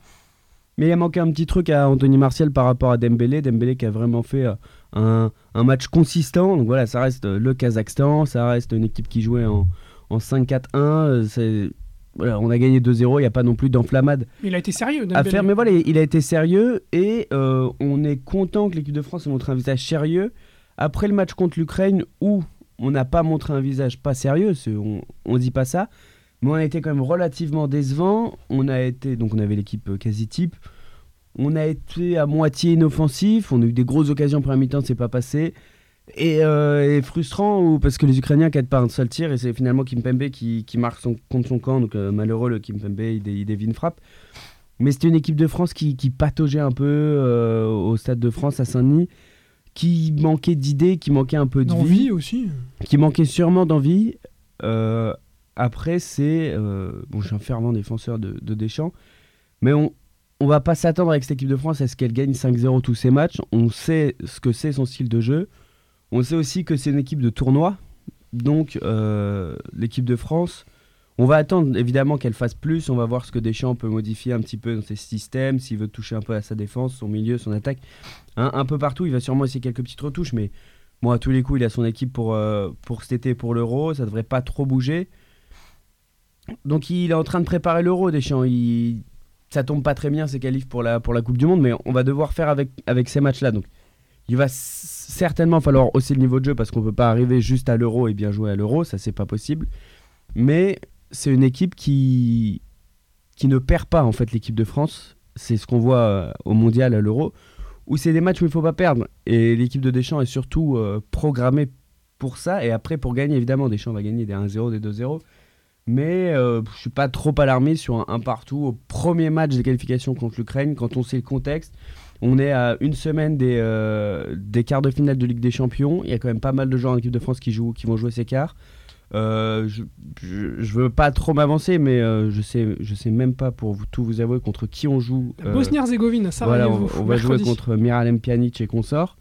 [SPEAKER 3] Mais il a manqué un petit truc à Anthony Martial par rapport à Dembélé. Dembélé qui a vraiment fait un, un, match consistant. Donc voilà, ça reste le Kazakhstan, ça reste une équipe qui jouait en, en 5-4-1. Voilà, on a gagné 2-0, il n'y a pas non plus d'enflammade.
[SPEAKER 2] Il a été sérieux.
[SPEAKER 3] À faire, mais voilà, il a été sérieux et euh, on est content que l'équipe de France ait montré un visage sérieux. Après le match contre l'Ukraine, où on n'a pas montré un visage pas sérieux, on ne dit pas ça, mais on a été quand même relativement décevant. On a été, donc on avait l'équipe euh, quasi type. On a été à moitié inoffensif. On a eu des grosses occasions pour la mi-temps, c'est pas passé. Euh, et, frustrant ou parce que les Ukrainiens cadent pas un seul tir et c'est finalement Kimpembe qui, qui marque son, contre son camp. Donc euh, malheureux, le Kimpembe, il, il dévie une frappe. Mais c'était une équipe de France qui, qui pataugeait un peu au Stade de France à Saint-Denis, qui manquait d'idées, qui manquait un peu de
[SPEAKER 2] vie. aussi.
[SPEAKER 3] Qui manquait sûrement d'envie. Après, c'est. Euh, bon, je suis un fervent défenseur de, Deschamps, mais on, on va pas s'attendre avec cette équipe de France à ce qu'elle gagne 5-0 tous ses matchs. On sait ce que c'est son style de jeu. On sait aussi que c'est une équipe de tournoi. Donc, euh, l'équipe de France, on va attendre évidemment qu'elle fasse plus. On va voir ce que Deschamps peut modifier un petit peu dans ses systèmes, s'il veut toucher un peu à sa défense, son milieu, son attaque. un peu partout, il va sûrement essayer quelques petites retouches, mais bon, à tous les coups, il a son équipe pour, euh, pour cet été, pour l'Euro. Ça devrait pas trop bouger. Donc il est en train de préparer l'Euro, Deschamps. Il... Ça tombe pas très bien ses qualifs pour la, pour la Coupe du Monde, mais on va devoir faire avec, avec ces matchs-là. Donc il va certainement falloir hausser le niveau de jeu parce qu'on peut pas arriver juste à l'Euro et bien jouer à l'Euro, ça c'est pas possible. Mais c'est une équipe qui, qui ne perd pas en fait l'équipe de France. C'est ce qu'on voit euh, au Mondial, à l'Euro, où c'est des matchs où il faut pas perdre. Et l'équipe de Deschamps est surtout euh, programmée pour ça. Et après, pour gagner, évidemment, Deschamps va gagner des 1-0, des 2-0. Mais euh, je suis pas trop alarmé sur un, partout au premier match de qualification contre l'Ukraine quand on sait le contexte. On est à une semaine des, euh, des quarts de finale de Ligue des Champions. Il y a quand même pas mal de joueurs en équipe de France qui, jouent, qui vont jouer ces quarts. Euh, je, je, veux pas trop m'avancer, mais euh, je sais, je sais même pas pour vous, tout vous avouer contre qui on joue.
[SPEAKER 2] Bosnie-Herzégovine, ça
[SPEAKER 3] voilà, on, on va jouer contre Miralem Pjanic et consorts.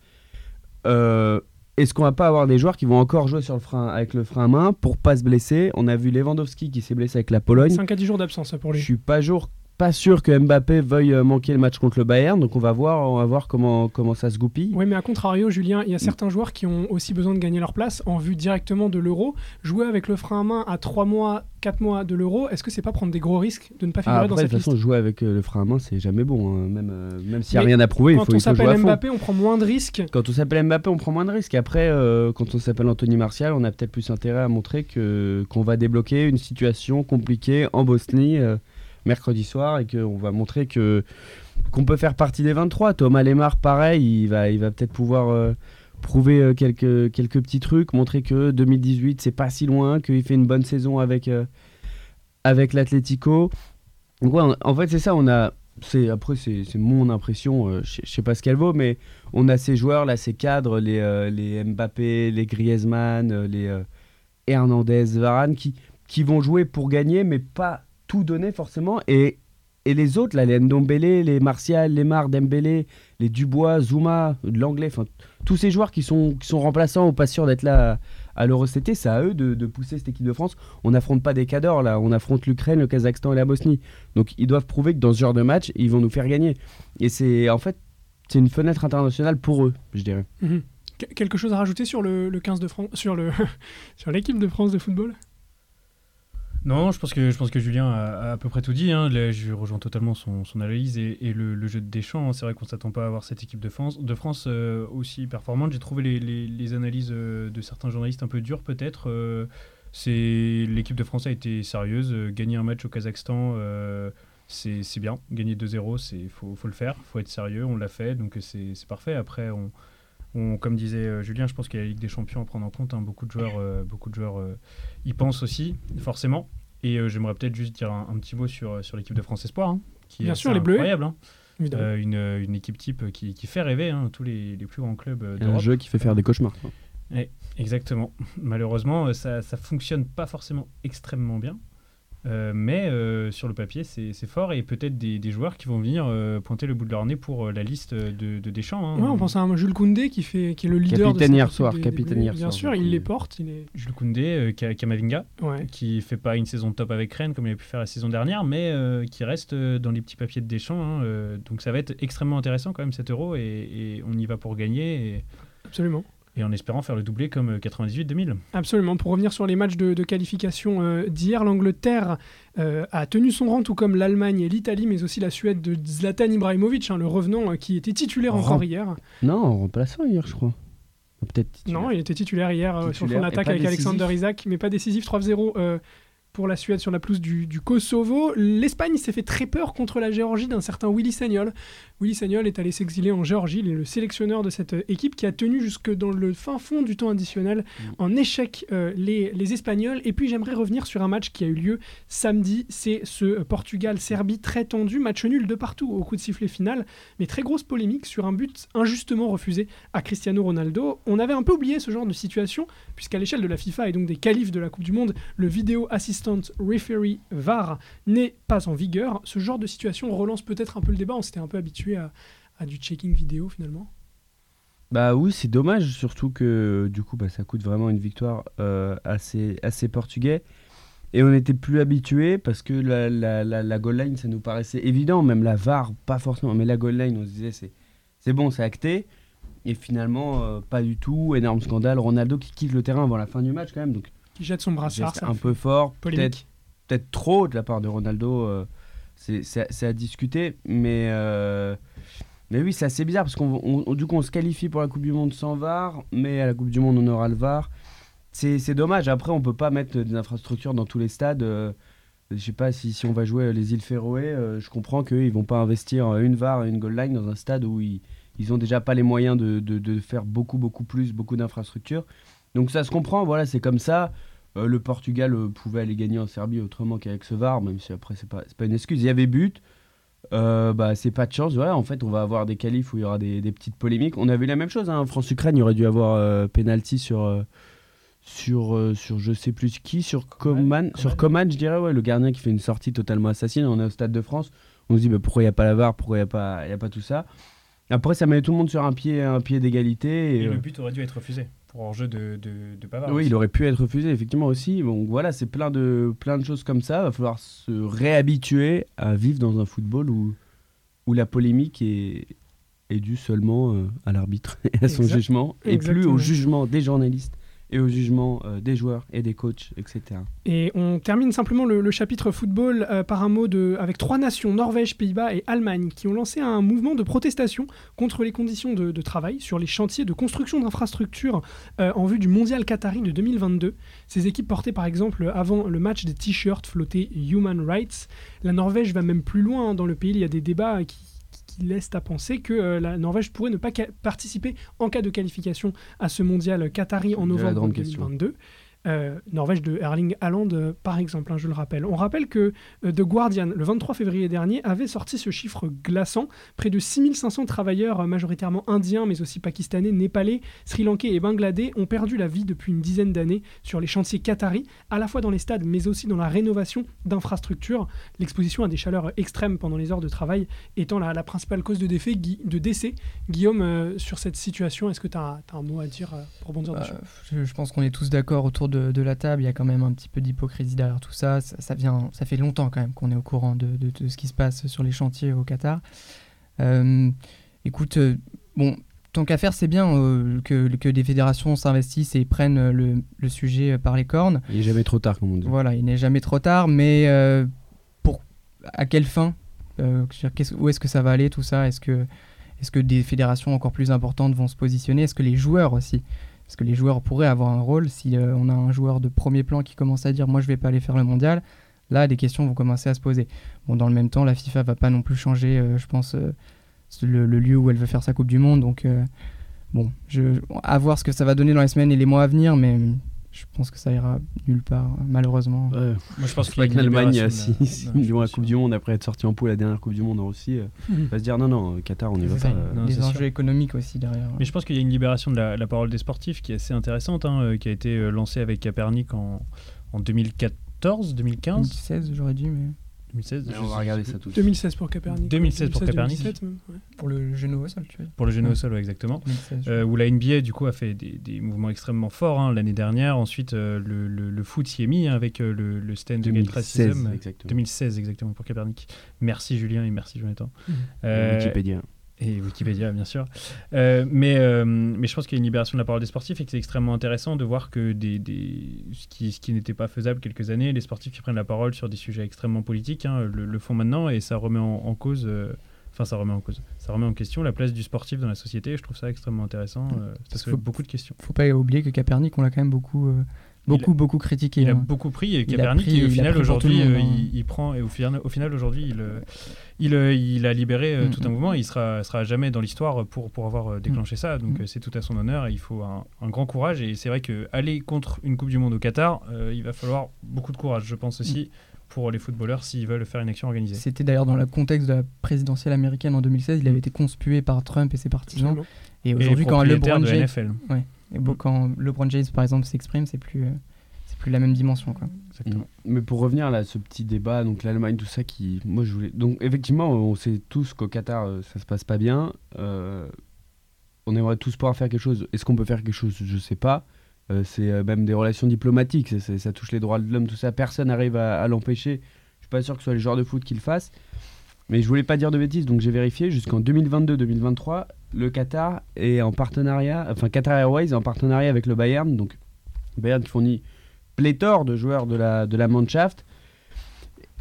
[SPEAKER 3] Est-ce qu'on va pas avoir des joueurs qui vont encore jouer sur le frein, avec le frein à main pour pas se blesser? On a vu Lewandowski qui s'est blessé avec la Pologne.
[SPEAKER 2] 5 à 10 jours d'absence pour lui.
[SPEAKER 3] Je suis pas jour, pas sûr que Mbappé veuille euh, manquer le match contre le Bayern, donc on va voir, on va voir comment, comment ça se goupille.
[SPEAKER 2] Oui, mais à contrario, Julien, il y a certains joueurs qui ont aussi besoin de gagner leur place en vue directement de l'euro. Jouer avec le frein à main à 3 mois, 4 mois de l'euro, est-ce que c'est pas prendre des gros risques de ne pas figurer dans cette
[SPEAKER 3] liste De toute façon, jouer avec euh, le frein à main, c'est jamais bon. Hein. Même, euh, même s'il n'y a rien à prouver, il faut,
[SPEAKER 2] Quand on s'appelle Mbappé, on prend moins de risques.
[SPEAKER 3] Quand on s'appelle Mbappé, on prend moins de risques. Après, quand on s'appelle Anthony Martial, on a peut-être plus intérêt à montrer que qu'on va débloquer une situation compliquée en Bosnie mercredi soir et qu'on va montrer que qu'on peut faire partie des 23. Thomas Lemar, pareil, il va, il va peut-être pouvoir euh, prouver euh, quelques, quelques petits trucs, montrer que 2018 c'est pas si loin, qu'il fait une bonne saison avec, euh, avec l'Atlético. En fait c'est ça, on a c'est après c'est mon impression, je sais pas ce qu'elle vaut, mais on a ces joueurs là, ces cadres, les, les Mbappé, les Griezmann, les Hernandez, Varane, qui, qui vont jouer pour gagner, mais pas tout donner forcément. Et, et les autres, là, les Ndombele, les Martial, les Mar, Dembélé, les Dubois, Zuma, l'anglais, tous ces joueurs qui sont, qui sont remplaçants ou pas sûrs d'être là à, l'Euro c'est à eux de, de, pousser cette équipe de France. On n'affronte pas des cadors là, on affronte l'Ukraine, le Kazakhstan et la Bosnie. Donc ils doivent prouver que dans ce genre de match, ils vont nous faire gagner. Et c'est en fait, c'est une fenêtre internationale pour eux, je dirais.
[SPEAKER 2] Mhm. Quelque chose à rajouter sur le, le 15 de sur l'équipe de France de football?
[SPEAKER 4] Non, je pense que, je pense que Julien a, à peu près tout dit. Hein. je rejoins totalement son, analyse et, le, jeu de Deschamps. Hein. C'est vrai qu'on ne s'attend pas à avoir cette équipe de France, de France euh, aussi performante. J'ai trouvé les, analyses euh, de certains journalistes un peu dures peut-être. Euh, L'équipe de France a été sérieuse. gagner un match au Kazakhstan, c'est bien. Gagner 2-0, il faut, faut, le faire. Il faut être sérieux. On l'a fait, donc c'est parfait. Après, on, on, comme disait Julien, je pense qu'il y a la Ligue des Champions à prendre en compte. Hein. Beaucoup de joueurs, beaucoup de joueurs y pensent aussi, forcément. Et euh, j'aimerais peut-être juste dire un, petit mot sur, euh, sur l'équipe de France Espoir, hein, qui
[SPEAKER 2] Bien
[SPEAKER 4] est
[SPEAKER 2] sûr, les Bleus.
[SPEAKER 4] incroyable. Hein. Euh, une, une, équipe type qui, qui fait rêver hein, tous les, les, plus grands clubs d'Europe.
[SPEAKER 3] Un jeu qui fait faire des cauchemars.
[SPEAKER 4] exactement. Malheureusement, ça ne fonctionne pas forcément extrêmement bien. Euh, mais euh, sur le papier, c'est fort et peut-être des, des joueurs qui vont venir euh, pointer le bout de leur nez pour euh, la liste de, de Deschamps. hein.
[SPEAKER 2] Ouais, on pense à un Jules Koundé qui, fait, qui est le leader
[SPEAKER 3] Capitaine
[SPEAKER 2] de
[SPEAKER 3] hier soir,
[SPEAKER 2] des- des
[SPEAKER 3] capitaine
[SPEAKER 2] Bleus.
[SPEAKER 3] hier
[SPEAKER 2] Bien
[SPEAKER 3] soir,
[SPEAKER 2] sûr, il les porte. Il est...
[SPEAKER 4] Jules Koundé, euh, Ka- Kamavinga,
[SPEAKER 2] ouais.
[SPEAKER 4] qui fait pas une saison top avec Rennes comme il a pu faire la saison dernière, mais euh, qui reste dans les petits papiers de Deschamps. hein, donc ça va être extrêmement intéressant quand même cet euro et, et on y va pour gagner et,
[SPEAKER 2] Absolument.
[SPEAKER 4] Et en espérant faire le doublé comme euh, 98-2000.
[SPEAKER 2] Absolument. Pour revenir sur les matchs de, de qualification euh, d'hier, l'Angleterre euh, a tenu son rang, tout comme l'Allemagne et l'Italie, mais aussi la Suède de Zlatan Ibrahimovic, hein, le revenant euh, qui était titulaire encore
[SPEAKER 3] Rem-
[SPEAKER 2] hier.
[SPEAKER 3] Non, en remplaçant hier, je crois. Peut-être.
[SPEAKER 2] Non, il était titulaire hier euh, sur le
[SPEAKER 3] Titulaire
[SPEAKER 2] fond
[SPEAKER 3] et
[SPEAKER 2] d'attaque
[SPEAKER 3] pas
[SPEAKER 2] avec
[SPEAKER 3] décisif.
[SPEAKER 2] Alexander Isaac, mais pas décisif 3-0 euh, pour la Suède sur la pelouse du, du Kosovo. L'Espagne s'est fait très peur contre la Géorgie d'un certain Willy Sagnol. Willy Sagnol est allé s'exiler en Géorgie, il est le sélectionneur de cette euh, équipe qui a tenu jusque dans le fin fond du temps additionnel
[SPEAKER 3] Mm.
[SPEAKER 2] en échec euh, les, les Espagnols. Et puis j'aimerais revenir sur un match qui a eu lieu samedi, c'est ce euh, Portugal-Serbie très tendu, match nul de partout au coup de sifflet final, mais très grosse polémique sur un but injustement refusé à Cristiano Ronaldo. On avait un peu oublié ce genre de situation, puisqu'à l'échelle de la FIFA et donc des qualifs de la Coupe du Monde, le Video Assistant Referee VAR n'est pas en vigueur. Ce genre de situation relance peut-être un peu le débat, on s'était un peu habitué à, du checking vidéo finalement.
[SPEAKER 3] Bah oui, c'est dommage, surtout que du coup, bah, ça coûte vraiment une victoire euh, assez, assez portugais. Et on n'était plus habitué parce que la, la goal line, ça nous paraissait évident, même la VAR, pas forcément, mais la goal line, on se disait, c'est, c'est bon, c'est acté. Et finalement, euh, pas du tout, énorme scandale. Ronaldo qui quitte le terrain avant la fin du match quand même, donc
[SPEAKER 2] Qui jette son brassard, ça
[SPEAKER 3] un peu fort, peut-être trop de la part de Ronaldo. euh, c'est- c'est c'est à discuter. Mais, euh, mais oui, c'est assez bizarre parce qu'on on- on- du coup, on se qualifie pour la Coupe du Monde sans VAR, mais à la Coupe du Monde, on aura le VAR. C'est c'est dommage. Après, on peut pas mettre des infrastructures dans tous les stades. euh, je sais pas si, si on va jouer les îles Féroé, euh, je comprends qu'ils vont pas investir une VAR et une goal line dans un stade où ils, ils ont déjà pas les moyens de, de- de faire beaucoup, beaucoup plus, beaucoup d'infrastructures. Donc ça se comprend, voilà, c'est comme ça. Euh, le Portugal euh, pouvait aller gagner en Serbie autrement qu'avec ce VAR, même si après c'est pas, pas une excuse. Il y avait but, euh, bah, c'est pas de chance. Voilà, en fait, on va avoir des qualifs où il y aura des, des petites polémiques. On a vu la même chose, hein, France-Ukraine, il aurait dû avoir penalty sur, sur, sur je sais plus qui, sur Coman, sur Coman, je dirais, ouais, le gardien qui fait une sortie totalement assassine. On est au Stade de France, on se dit bah, pourquoi il n'y a pas la VAR, pourquoi il n'y a, pas- y a pas tout ça? Après, ça met tout le monde sur un pied, un pied d'égalité.
[SPEAKER 4] Et
[SPEAKER 3] Et,
[SPEAKER 4] le but aurait dû être refusé pour hors-jeu de, de, de Pavard.
[SPEAKER 3] oui,
[SPEAKER 4] aussi.
[SPEAKER 3] il aurait pu être refusé, effectivement aussi. Donc voilà, c'est plein de, plein de choses comme ça. Il va falloir se réhabituer à vivre dans un football où, où la polémique est, est due seulement euh, à l'arbitre et à son
[SPEAKER 2] Exact-
[SPEAKER 3] jugement, et plus au jugement des journalistes et au jugement euh, des joueurs et des coachs, etc.
[SPEAKER 2] Et on termine simplement le, chapitre football euh, par un mot de, avec trois nations, Norvège, Pays-Bas et Allemagne, qui ont lancé un mouvement de protestation contre les conditions de, de travail sur les chantiers de construction d'infrastructures euh, en vue du mondial Qatari de 2022. Ces équipes portaient par exemple avant le match des t-shirts flottés Human Rights. La Norvège va même plus loin hein, dans le pays, il y a des débats qui qui laissent à penser que euh, la Norvège pourrait ne pas participer en cas de qualification à ce mondial Qatari en novembre
[SPEAKER 3] grande question.
[SPEAKER 2] 2022. Euh, Norvège de Erling Haaland, euh, par exemple, hein, je le rappelle. On rappelle que euh, The Guardian, le 23 février dernier, avait sorti ce chiffre glaçant. Près de 6500 travailleurs, majoritairement indiens, mais aussi pakistanais, népalais, sri-lankais et bangladais, ont perdu la vie depuis une dizaine d'années sur les chantiers qataris, à la fois dans les stades, mais aussi dans la rénovation d'infrastructures. L'exposition à des chaleurs extrêmes pendant les heures de travail étant la, principale cause de, décès. Guillaume, sur cette situation, est-ce que tu as, un mot à dire pour rebondir
[SPEAKER 5] Bah,
[SPEAKER 2] dessus
[SPEAKER 5] je, je pense qu'on est tous d'accord autour de, de la table. Il y a quand même un petit peu d'hypocrisie derrière tout ça. Ça, ça vient, ça fait longtemps quand même qu'on est au courant de, de- de ce qui se passe sur les chantiers au Qatar. Euh, écoute, euh, bon, tant qu'à faire, c'est bien euh, que, que des fédérations s'investissent et prennent le, le sujet par les cornes.
[SPEAKER 3] Il n'est jamais trop tard, comme on dit.
[SPEAKER 5] Voilà, il n'est jamais trop tard, mais euh, pour à quelle fin Euh, Où est-ce que ça va aller tout ça? Est-ce que, est que des fédérations encore plus importantes vont se positionner? Est-ce que les joueurs aussi? Est-ce que les joueurs pourraient avoir un rôle si euh, on a un joueur de premier plan qui commence à dire moi je vais pas aller faire le mondial Là, des questions vont commencer à se poser. Bon, dans le même temps, la FIFA va pas non plus changer, euh, je pense, euh, le, lieu où elle veut faire sa Coupe du Monde. Donc, bon, je, à voir ce que ça va donner dans les semaines et les mois à venir, mais je pense que ça ira nulle part, malheureusement.
[SPEAKER 3] Ouais.
[SPEAKER 4] Moi, je pense qu'il une
[SPEAKER 3] l'Allemagne, si,
[SPEAKER 4] la-
[SPEAKER 3] si
[SPEAKER 4] la
[SPEAKER 3] ils vont à la. Coupe du Monde après être sorti en poule à la dernière Coupe du Monde en Russie, euh, va se dire non, non, Qatar, on y va pas. euh.
[SPEAKER 4] non,
[SPEAKER 5] les enjeux
[SPEAKER 4] sûr.
[SPEAKER 5] économiques aussi derrière.
[SPEAKER 4] Mais je pense qu'il y a une libération de la, la parole des sportifs qui est assez intéressante, hein, euh, qui a été lancée avec Capernic en, en 2014 2014, 2015,
[SPEAKER 5] 2016, j'aurais dit, mais
[SPEAKER 4] 2016.
[SPEAKER 3] Mais
[SPEAKER 4] je
[SPEAKER 3] on va regarder ça tout de suite.
[SPEAKER 2] 2016 pour Capernic.
[SPEAKER 4] 2016 pour
[SPEAKER 2] 2016,
[SPEAKER 4] Capernic.
[SPEAKER 2] 2017 même, ouais.
[SPEAKER 5] pour le genou au sol, tu veux dire.
[SPEAKER 4] Pour le genou au
[SPEAKER 5] Ouais.
[SPEAKER 4] sol, ouais, exactement.
[SPEAKER 5] 2016, je
[SPEAKER 4] Euh, où la NBA du coup a fait des, des mouvements extrêmement forts hein, l'année dernière. Ensuite, euh, le, le- le foot s'y est mis hein, avec euh, le, le stand de Gate
[SPEAKER 3] 2016,
[SPEAKER 4] Racism.
[SPEAKER 3] exactement.
[SPEAKER 4] 2016 exactement pour Capernic. Merci Julien et merci Jonathan. Euh,
[SPEAKER 3] Wikipédia.
[SPEAKER 4] Et Wikipédia bien sûr. Euh, mais, euh, mais je pense qu'il y a une libération de la parole des sportifs et que c'est extrêmement intéressant de voir que des, des, ce qui, ce qui n'était pas faisable quelques années, les sportifs qui prennent la parole sur des sujets extrêmement politiques hein, le, le font maintenant et ça remet en, en cause. euh, Enfin, ça remet en cause. Ça remet en question la place du sportif dans la société. et Je trouve ça extrêmement intéressant. euh, ça soulève beaucoup de questions.
[SPEAKER 5] Faut pas oublier que Capernic, on l'a quand même beaucoup, beaucoup, beaucoup critiqué.
[SPEAKER 4] Il a
[SPEAKER 5] hein.
[SPEAKER 4] beaucoup pris et Capernic, au final aujourd'hui, euh,
[SPEAKER 5] hein.
[SPEAKER 4] il, il prend et au final, au final aujourd'hui, il, euh, il, euh, il a libéré
[SPEAKER 5] Mm,
[SPEAKER 4] tout un
[SPEAKER 5] mm.
[SPEAKER 4] mouvement. Et il sera, sera jamais dans l'histoire pour pour avoir déclenché ça. Donc
[SPEAKER 5] Mm.
[SPEAKER 4] c'est tout à son honneur. et il faut un, un grand courage et c'est vrai que aller contre une Coupe du Monde au Qatar, euh, il va falloir beaucoup de courage, je pense aussi. Pour les footballeurs, s'ils veulent faire une action organisée.
[SPEAKER 5] C'était d'ailleurs dans le contexte de la présidentielle américaine en 2016, il avait été conspué par Trump et ses partisans.
[SPEAKER 2] Absolument.
[SPEAKER 5] Et aujourd'hui, quand LeBron James,
[SPEAKER 4] NFL.
[SPEAKER 5] Et bon, quand LeBron James, par exemple, s'exprime, c'est plus, euh, c'est plus la même dimension. Quoi.
[SPEAKER 4] Exactement.
[SPEAKER 3] Mais pour revenir là, à ce petit débat, donc l'Allemagne, tout ça, qui, moi je voulais. Donc effectivement, on sait tous qu'au Qatar, euh, ça se passe pas bien. Euh, on aimerait tous pouvoir faire quelque chose. Est-ce qu'on peut faire quelque chose? Je sais pas. Euh, c'est euh, même des relations diplomatiques. ça touche les droits de l'homme, tout ça. Personne n'arrive à, à l'empêcher. Je suis pas sûr que ce soit les joueurs de foot qui le fassent. Mais je voulais pas dire de bêtises, donc j'ai vérifié. Jusqu'en 2022-2023, le Qatar est en partenariat, enfin Qatar Airways est en partenariat avec le Bayern. Donc Bayern fournit pléthore de joueurs de la, de la Mannschaft.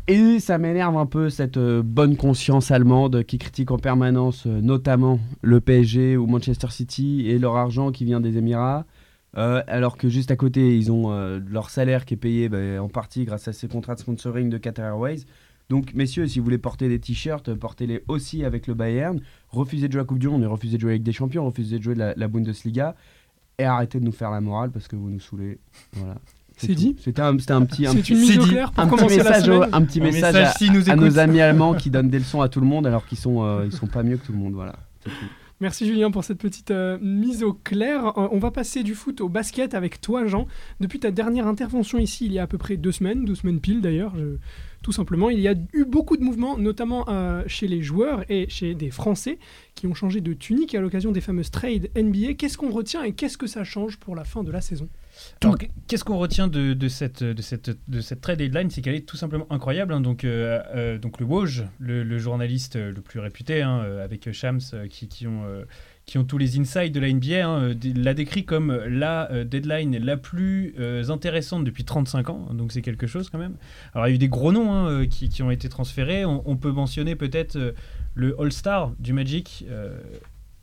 [SPEAKER 3] Et ça m'énerve un peu cette euh, bonne conscience allemande qui critique en permanence euh, notamment le PSG ou Manchester City et leur argent qui vient des Émirats. Euh, alors que juste à côté, ils ont leur salaire qui est payé bah, en partie grâce à ces contrats de sponsoring de Qatar Airways. Donc, messieurs, si vous voulez porter des t-shirts, portez-les aussi avec le Bayern. Refusez de jouer à la Coupe du Monde et refusez de jouer avec des champions, refusez de jouer de la, la Bundesliga. Et arrêtez de nous faire la morale parce que vous nous saoulez. Voilà.
[SPEAKER 2] C'est dit.
[SPEAKER 3] C'était un, un petit, un petit,
[SPEAKER 2] une pour
[SPEAKER 3] un petit
[SPEAKER 2] commencer la
[SPEAKER 3] message,
[SPEAKER 2] semaine.
[SPEAKER 3] un petit
[SPEAKER 4] Un
[SPEAKER 3] message,
[SPEAKER 4] message
[SPEAKER 3] à,
[SPEAKER 4] s'ils nous
[SPEAKER 3] à nos amis allemands qui donnent des leçons à tout le monde alors qu'ils sont, euh, ils sont pas mieux que tout le monde. Voilà. Tout.
[SPEAKER 2] Merci Julien pour cette petite euh, mise au clair. Euh, on va passer du foot au basket avec toi Jean. Depuis ta dernière intervention ici il y a à peu près deux semaines, deux semaines pile d'ailleurs, je- tout simplement, il y a eu beaucoup de mouvements, notamment euh, chez les joueurs et chez des Français qui ont changé de tunique à l'occasion des fameuses trades NBA. Qu'est-ce qu'on retient et qu'est-ce que ça change pour la fin de la saison?
[SPEAKER 4] Qu'est-ce qu'on retient de, cette, de, cette, de cette trade deadline? C'est qu'elle est tout simplement incroyable. hein. Donc, euh, euh, donc le Woj, le, journaliste le plus réputé, hein, euh, avec Shams, qui, qui ont, qui ont tous les insights de la NBA, hein, l'a décrit comme la deadline la plus intéressante depuis 35 ans. Donc c'est quelque chose quand même. Alors il y a eu des gros noms qui, qui ont été transférés. On, peut mentionner peut-être le All-Star du Magic.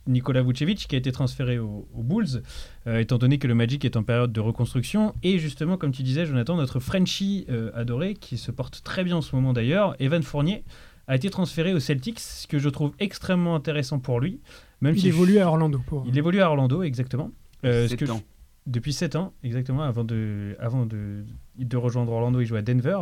[SPEAKER 4] Nikola Vucevic qui a été transféré aux, Bulls, euh, étant donné que le Magic est en période de reconstruction. Et justement, comme tu disais, Jonathan, notre Frenchie euh, adoré, qui se porte très bien en ce moment d'ailleurs, Evan Fournier, a été transféré aux Celtics, ce que je trouve extrêmement intéressant pour lui. Même
[SPEAKER 2] Il
[SPEAKER 4] si
[SPEAKER 2] évolue à Orlando. Pour...
[SPEAKER 4] il évolue à Orlando, exactement. Euh, ce
[SPEAKER 3] Sept
[SPEAKER 4] que je-
[SPEAKER 3] ans.
[SPEAKER 4] depuis 7 ans, exactement, avant de, avant de, de rejoindre Orlando, il jouait à Denver.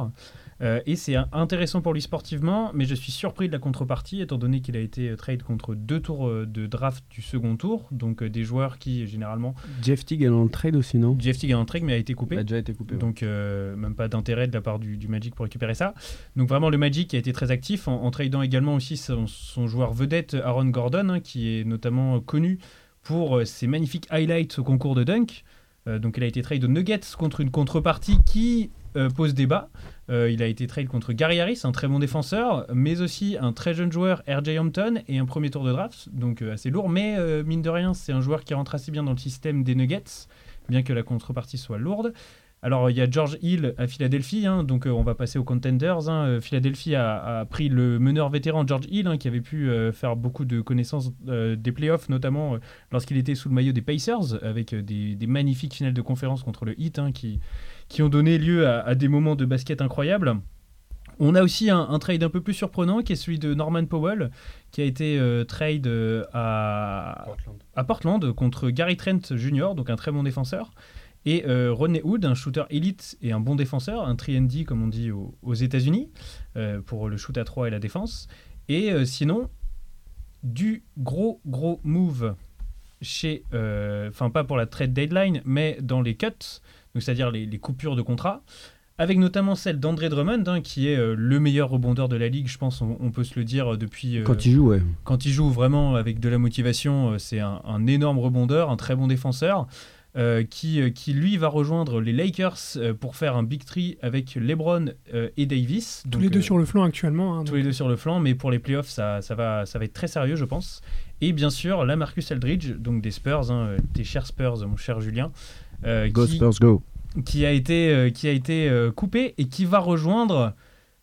[SPEAKER 4] Euh, et c'est intéressant pour lui sportivement, mais je suis surpris de la contrepartie, étant donné qu'il a été euh, trade contre deux tours euh, de draft du second tour, donc euh, des joueurs qui, généralement,
[SPEAKER 3] Jeff Teague est dans le trade aussi, non?
[SPEAKER 4] Jeff Teague est en trade, mais a été coupé.
[SPEAKER 3] Il a déjà été coupé. ouais.
[SPEAKER 4] Donc, euh, même pas d'intérêt de la part du, du Magic pour récupérer ça. Donc, vraiment, le Magic a été très actif en, en tradant également aussi son, son joueur vedette, Aaron Gordon, hein, qui est notamment connu pour ses magnifiques highlights au concours de dunk. Euh, donc, il a été trade aux Nuggets contre une contrepartie qui euh, pose débat. Euh, il a été trade contre Gary Harris, un très bon défenseur, mais aussi un très jeune joueur, RJ Hampton, et un premier tour de draft, donc euh, assez lourd. Mais euh, mine de rien, c'est un joueur qui rentre assez bien dans le système des Nuggets, bien que la contrepartie soit lourde. Alors, il y a George Hill à Philadelphie, hein, donc euh, on va passer aux contenders. hein. Euh, Philadelphie a, a pris le meneur vétéran George Hill, hein, qui avait pu euh, faire beaucoup de connaissances euh, des playoffs, notamment lorsqu'il était sous le maillot des Pacers, avec des, des magnifiques finales de conférence contre le Heat, qui, qui ont donné lieu à, à des moments de basket incroyables. On a aussi un, un trade un peu plus surprenant qui est celui de Norman Powell, qui a été euh, trade euh, à, à Portland contre Gary Trent Jr., donc un très bon défenseur, et euh, Rodney Hood, un shooter élite et un bon défenseur, un 3D comme on dit aux, aux États-Unis, euh, pour le shoot à 3 et la défense. Et euh, sinon, du gros gros move chez, euh, enfin pas pour la trade deadline, mais dans les cuts, donc c'est-à-dire les, les coupures de contrat. avec notamment celle d'André Drummond, hein, qui est le meilleur rebondeur de la ligue, je pense, on, on peut se le dire depuis.
[SPEAKER 3] Quand il joue, ouais.
[SPEAKER 4] quand il joue vraiment avec de la motivation, c'est un, un énorme rebondeur, un très bon défenseur. Euh, qui, euh, qui lui va rejoindre les Lakers euh, pour faire un big three avec LeBron euh, et Davis.
[SPEAKER 2] Tous
[SPEAKER 4] Donc,
[SPEAKER 2] les deux
[SPEAKER 4] euh,
[SPEAKER 2] sur le flanc actuellement. hein,
[SPEAKER 4] tous les deux sur le flanc, mais pour les playoffs, ça, ça, va, ça va être très sérieux, je pense. Et bien sûr, la Marcus Aldridge, donc des Spurs, hein, tes chers Spurs, mon cher Julien, euh,
[SPEAKER 3] Go
[SPEAKER 4] qui,
[SPEAKER 3] Spurs, go.
[SPEAKER 4] qui a été, euh, qui a été euh, coupé et qui va rejoindre.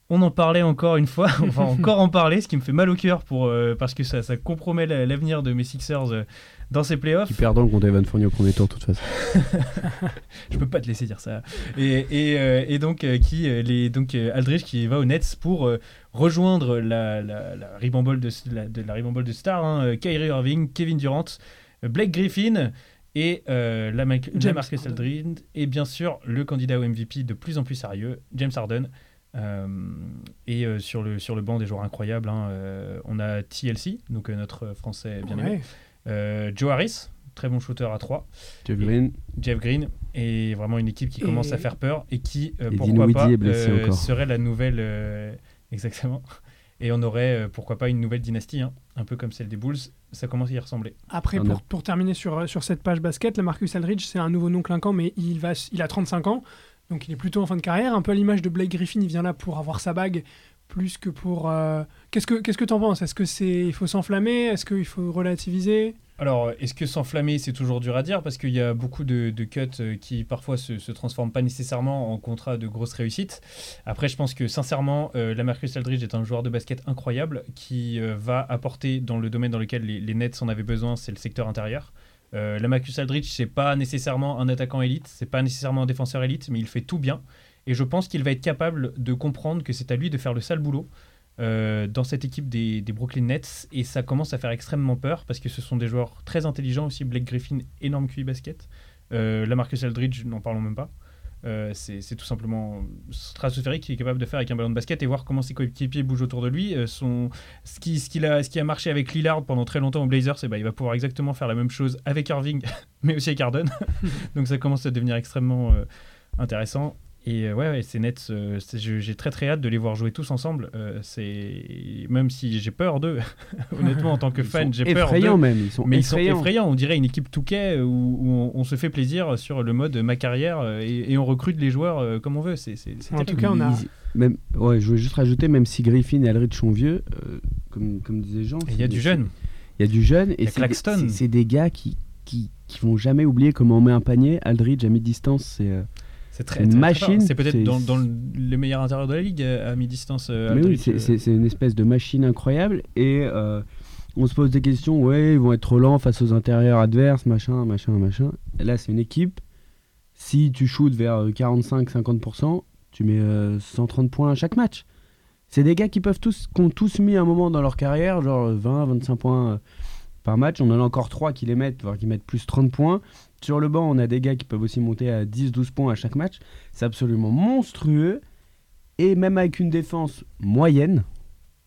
[SPEAKER 4] On en parlait encore une fois, on va encore en parler, ce qui me fait mal au cœur pour, euh, parce que ça, ça compromet la- l'avenir de mes Sixers euh, dans ces playoffs.
[SPEAKER 3] Qui perdront contre Evan Fournier au premier tour, de toute façon.
[SPEAKER 4] Je peux pas te laisser dire ça. Et, et, euh, et donc, euh, qui, euh, les, donc euh, Aldridge qui va aux Nets pour euh, rejoindre la, la, la ribambole de, la, de la ribambole de stars, hein, Kyrie Irving, Kevin Durant, Blake Griffin et euh, la, Mac- la
[SPEAKER 2] James
[SPEAKER 4] Marcus
[SPEAKER 2] Harden.
[SPEAKER 4] Aldridge et bien sûr le candidat au MVP de plus en plus sérieux, James Harden. Euh, et euh, sur, le, sur le banc des joueurs incroyables, hein, euh, on a TLC, donc euh, notre français bien aimé,
[SPEAKER 2] Ouais.
[SPEAKER 4] Joe Harris, très bon shooter à 3,
[SPEAKER 3] Jeff Green.
[SPEAKER 4] Jeff Green est vraiment une équipe qui
[SPEAKER 2] Et-
[SPEAKER 4] commence à faire peur et qui, euh,
[SPEAKER 3] Et
[SPEAKER 4] pourquoi pas,
[SPEAKER 3] est blessé
[SPEAKER 4] euh, serait la nouvelle. euh, exactement. Et on aurait, euh, pourquoi pas, une nouvelle dynastie, hein, un peu comme celle des Bulls. Ça commence à y ressembler.
[SPEAKER 2] Après,
[SPEAKER 3] On
[SPEAKER 2] pour, terminer sur, euh, sur cette page basket, la Marcus Aldridge, c'est un nouveau nom clinquant, mais il, va, il a 35 ans, donc il est plutôt en fin de carrière. Un peu à l'image de Blake Griffin, il vient là pour avoir sa bague, plus que pour... euh, Qu'est-ce que qu'est-ce que t'en penses? Est-ce que c'est il faut s'enflammer? Est-ce qu'il faut relativiser?
[SPEAKER 4] Alors, est-ce que s'enflammer, c'est toujours dur à dire? Parce qu'il y a beaucoup de, de cuts euh, qui parfois se, se transforment pas nécessairement en contrat de grosse réussite. Après, je pense que sincèrement, euh, la Marcus Aldridge est un joueur de basket incroyable qui euh, va apporter dans le domaine dans lequel les, Nets en avaient besoin, c'est le secteur intérieur. Euh, la Marcus Aldridge, c'est pas nécessairement un attaquant élite, c'est pas nécessairement un défenseur élite, mais il fait tout bien. Et je pense qu'il va être capable de comprendre que c'est à lui de faire le sale boulot euh, dans cette équipe des, Brooklyn Nets et ça commence à faire extrêmement peur parce que ce sont des joueurs très intelligents aussi. Blake Griffin, énorme QI basket. Euh, la Marcus Aldridge, n'en parlons même pas. Euh, c'est tout simplement stratosphérique qui est capable de faire avec un ballon de basket et voir comment ses coéquipiers bougent autour de lui. Ce, qui, a, marché avec Lillard pendant très longtemps aux Blazers, eh ben, il va pouvoir exactement faire la même chose avec Irving, mais aussi avec Harden. Donc ça commence à devenir extrêmement intéressant. Et euh, ouais, euh, c'est- je- j'ai très très hâte de les voir jouer tous ensemble. Euh, c'est même si j'ai peur d'eux, honnêtement en tant que
[SPEAKER 3] Ils
[SPEAKER 4] fan, j'ai peur d'eux.
[SPEAKER 3] Effrayants même, ils sont
[SPEAKER 4] Mais ils sont
[SPEAKER 3] effrayants.
[SPEAKER 4] On dirait une équipe Touquet où, où on, on se fait plaisir sur le mode ma carrière euh, et, et on recrute les joueurs comme on veut. C'est
[SPEAKER 2] En
[SPEAKER 4] terrible.
[SPEAKER 2] tout cas, on a-
[SPEAKER 3] Même, ouais, je voulais juste rajouter, même si Griffin et Aldridge sont vieux, euh, comme, comme disait Jean,
[SPEAKER 4] il y a du jeune.
[SPEAKER 3] Il y a du jeune et c'est des gars qui, qui, qui vont jamais oublier comment on met un panier. Aldridge à mi-distance, c'est.
[SPEAKER 4] C'est très,
[SPEAKER 3] une
[SPEAKER 4] très-
[SPEAKER 3] machine.
[SPEAKER 4] C'est peut-être dans, dans le, le meilleur intérieur de la ligue euh, à mi-distance. euh,
[SPEAKER 3] Mais oui, c'est-
[SPEAKER 4] euh,
[SPEAKER 3] c'est une espèce de machine incroyable et euh, on se pose des questions. Ouais, ils vont être trop lents face aux intérieurs adverses, machin, machin, machin. Et là, c'est une équipe. Si tu shootes vers euh, 45-50%, tu mets euh, 130 points à chaque match. C'est des gars qui peuvent tous, qui ont tous mis un moment dans leur carrière, genre 20-25 points par match. On en a encore 3 qui les mettent, voire qui mettent plus 30 points. Sur le banc, on a des gars qui peuvent aussi monter à 10-12 points à chaque match. C'est absolument monstrueux. Et même avec une défense moyenne,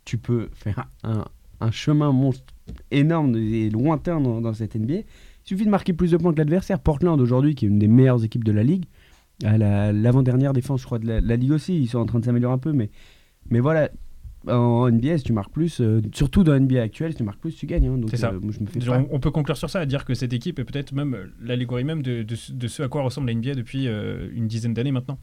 [SPEAKER 3] tu peux faire un, chemin monstre énorme et lointain dans, cette NBA. Il suffit de marquer plus de points que l'adversaire. Portland aujourd'hui, qui est une des meilleures équipes de la ligue, à la- l'avant-dernière défense, je crois, de la, ligue aussi. Ils sont en train de s'améliorer un peu, mais voilà. En NBA, si tu marques plus, euh, surtout dans la NBA actuelle, si tu marques plus, tu gagnes. hein. donc,
[SPEAKER 4] C'est ça.
[SPEAKER 3] euh, moi, je me fais
[SPEAKER 4] Genre,
[SPEAKER 3] pas.
[SPEAKER 4] on, peut conclure sur ça, à dire que cette équipe est peut-être même euh, l'allégorie même de, de ce- de ce à quoi ressemble la NBA depuis euh, une dizaine d'années maintenant.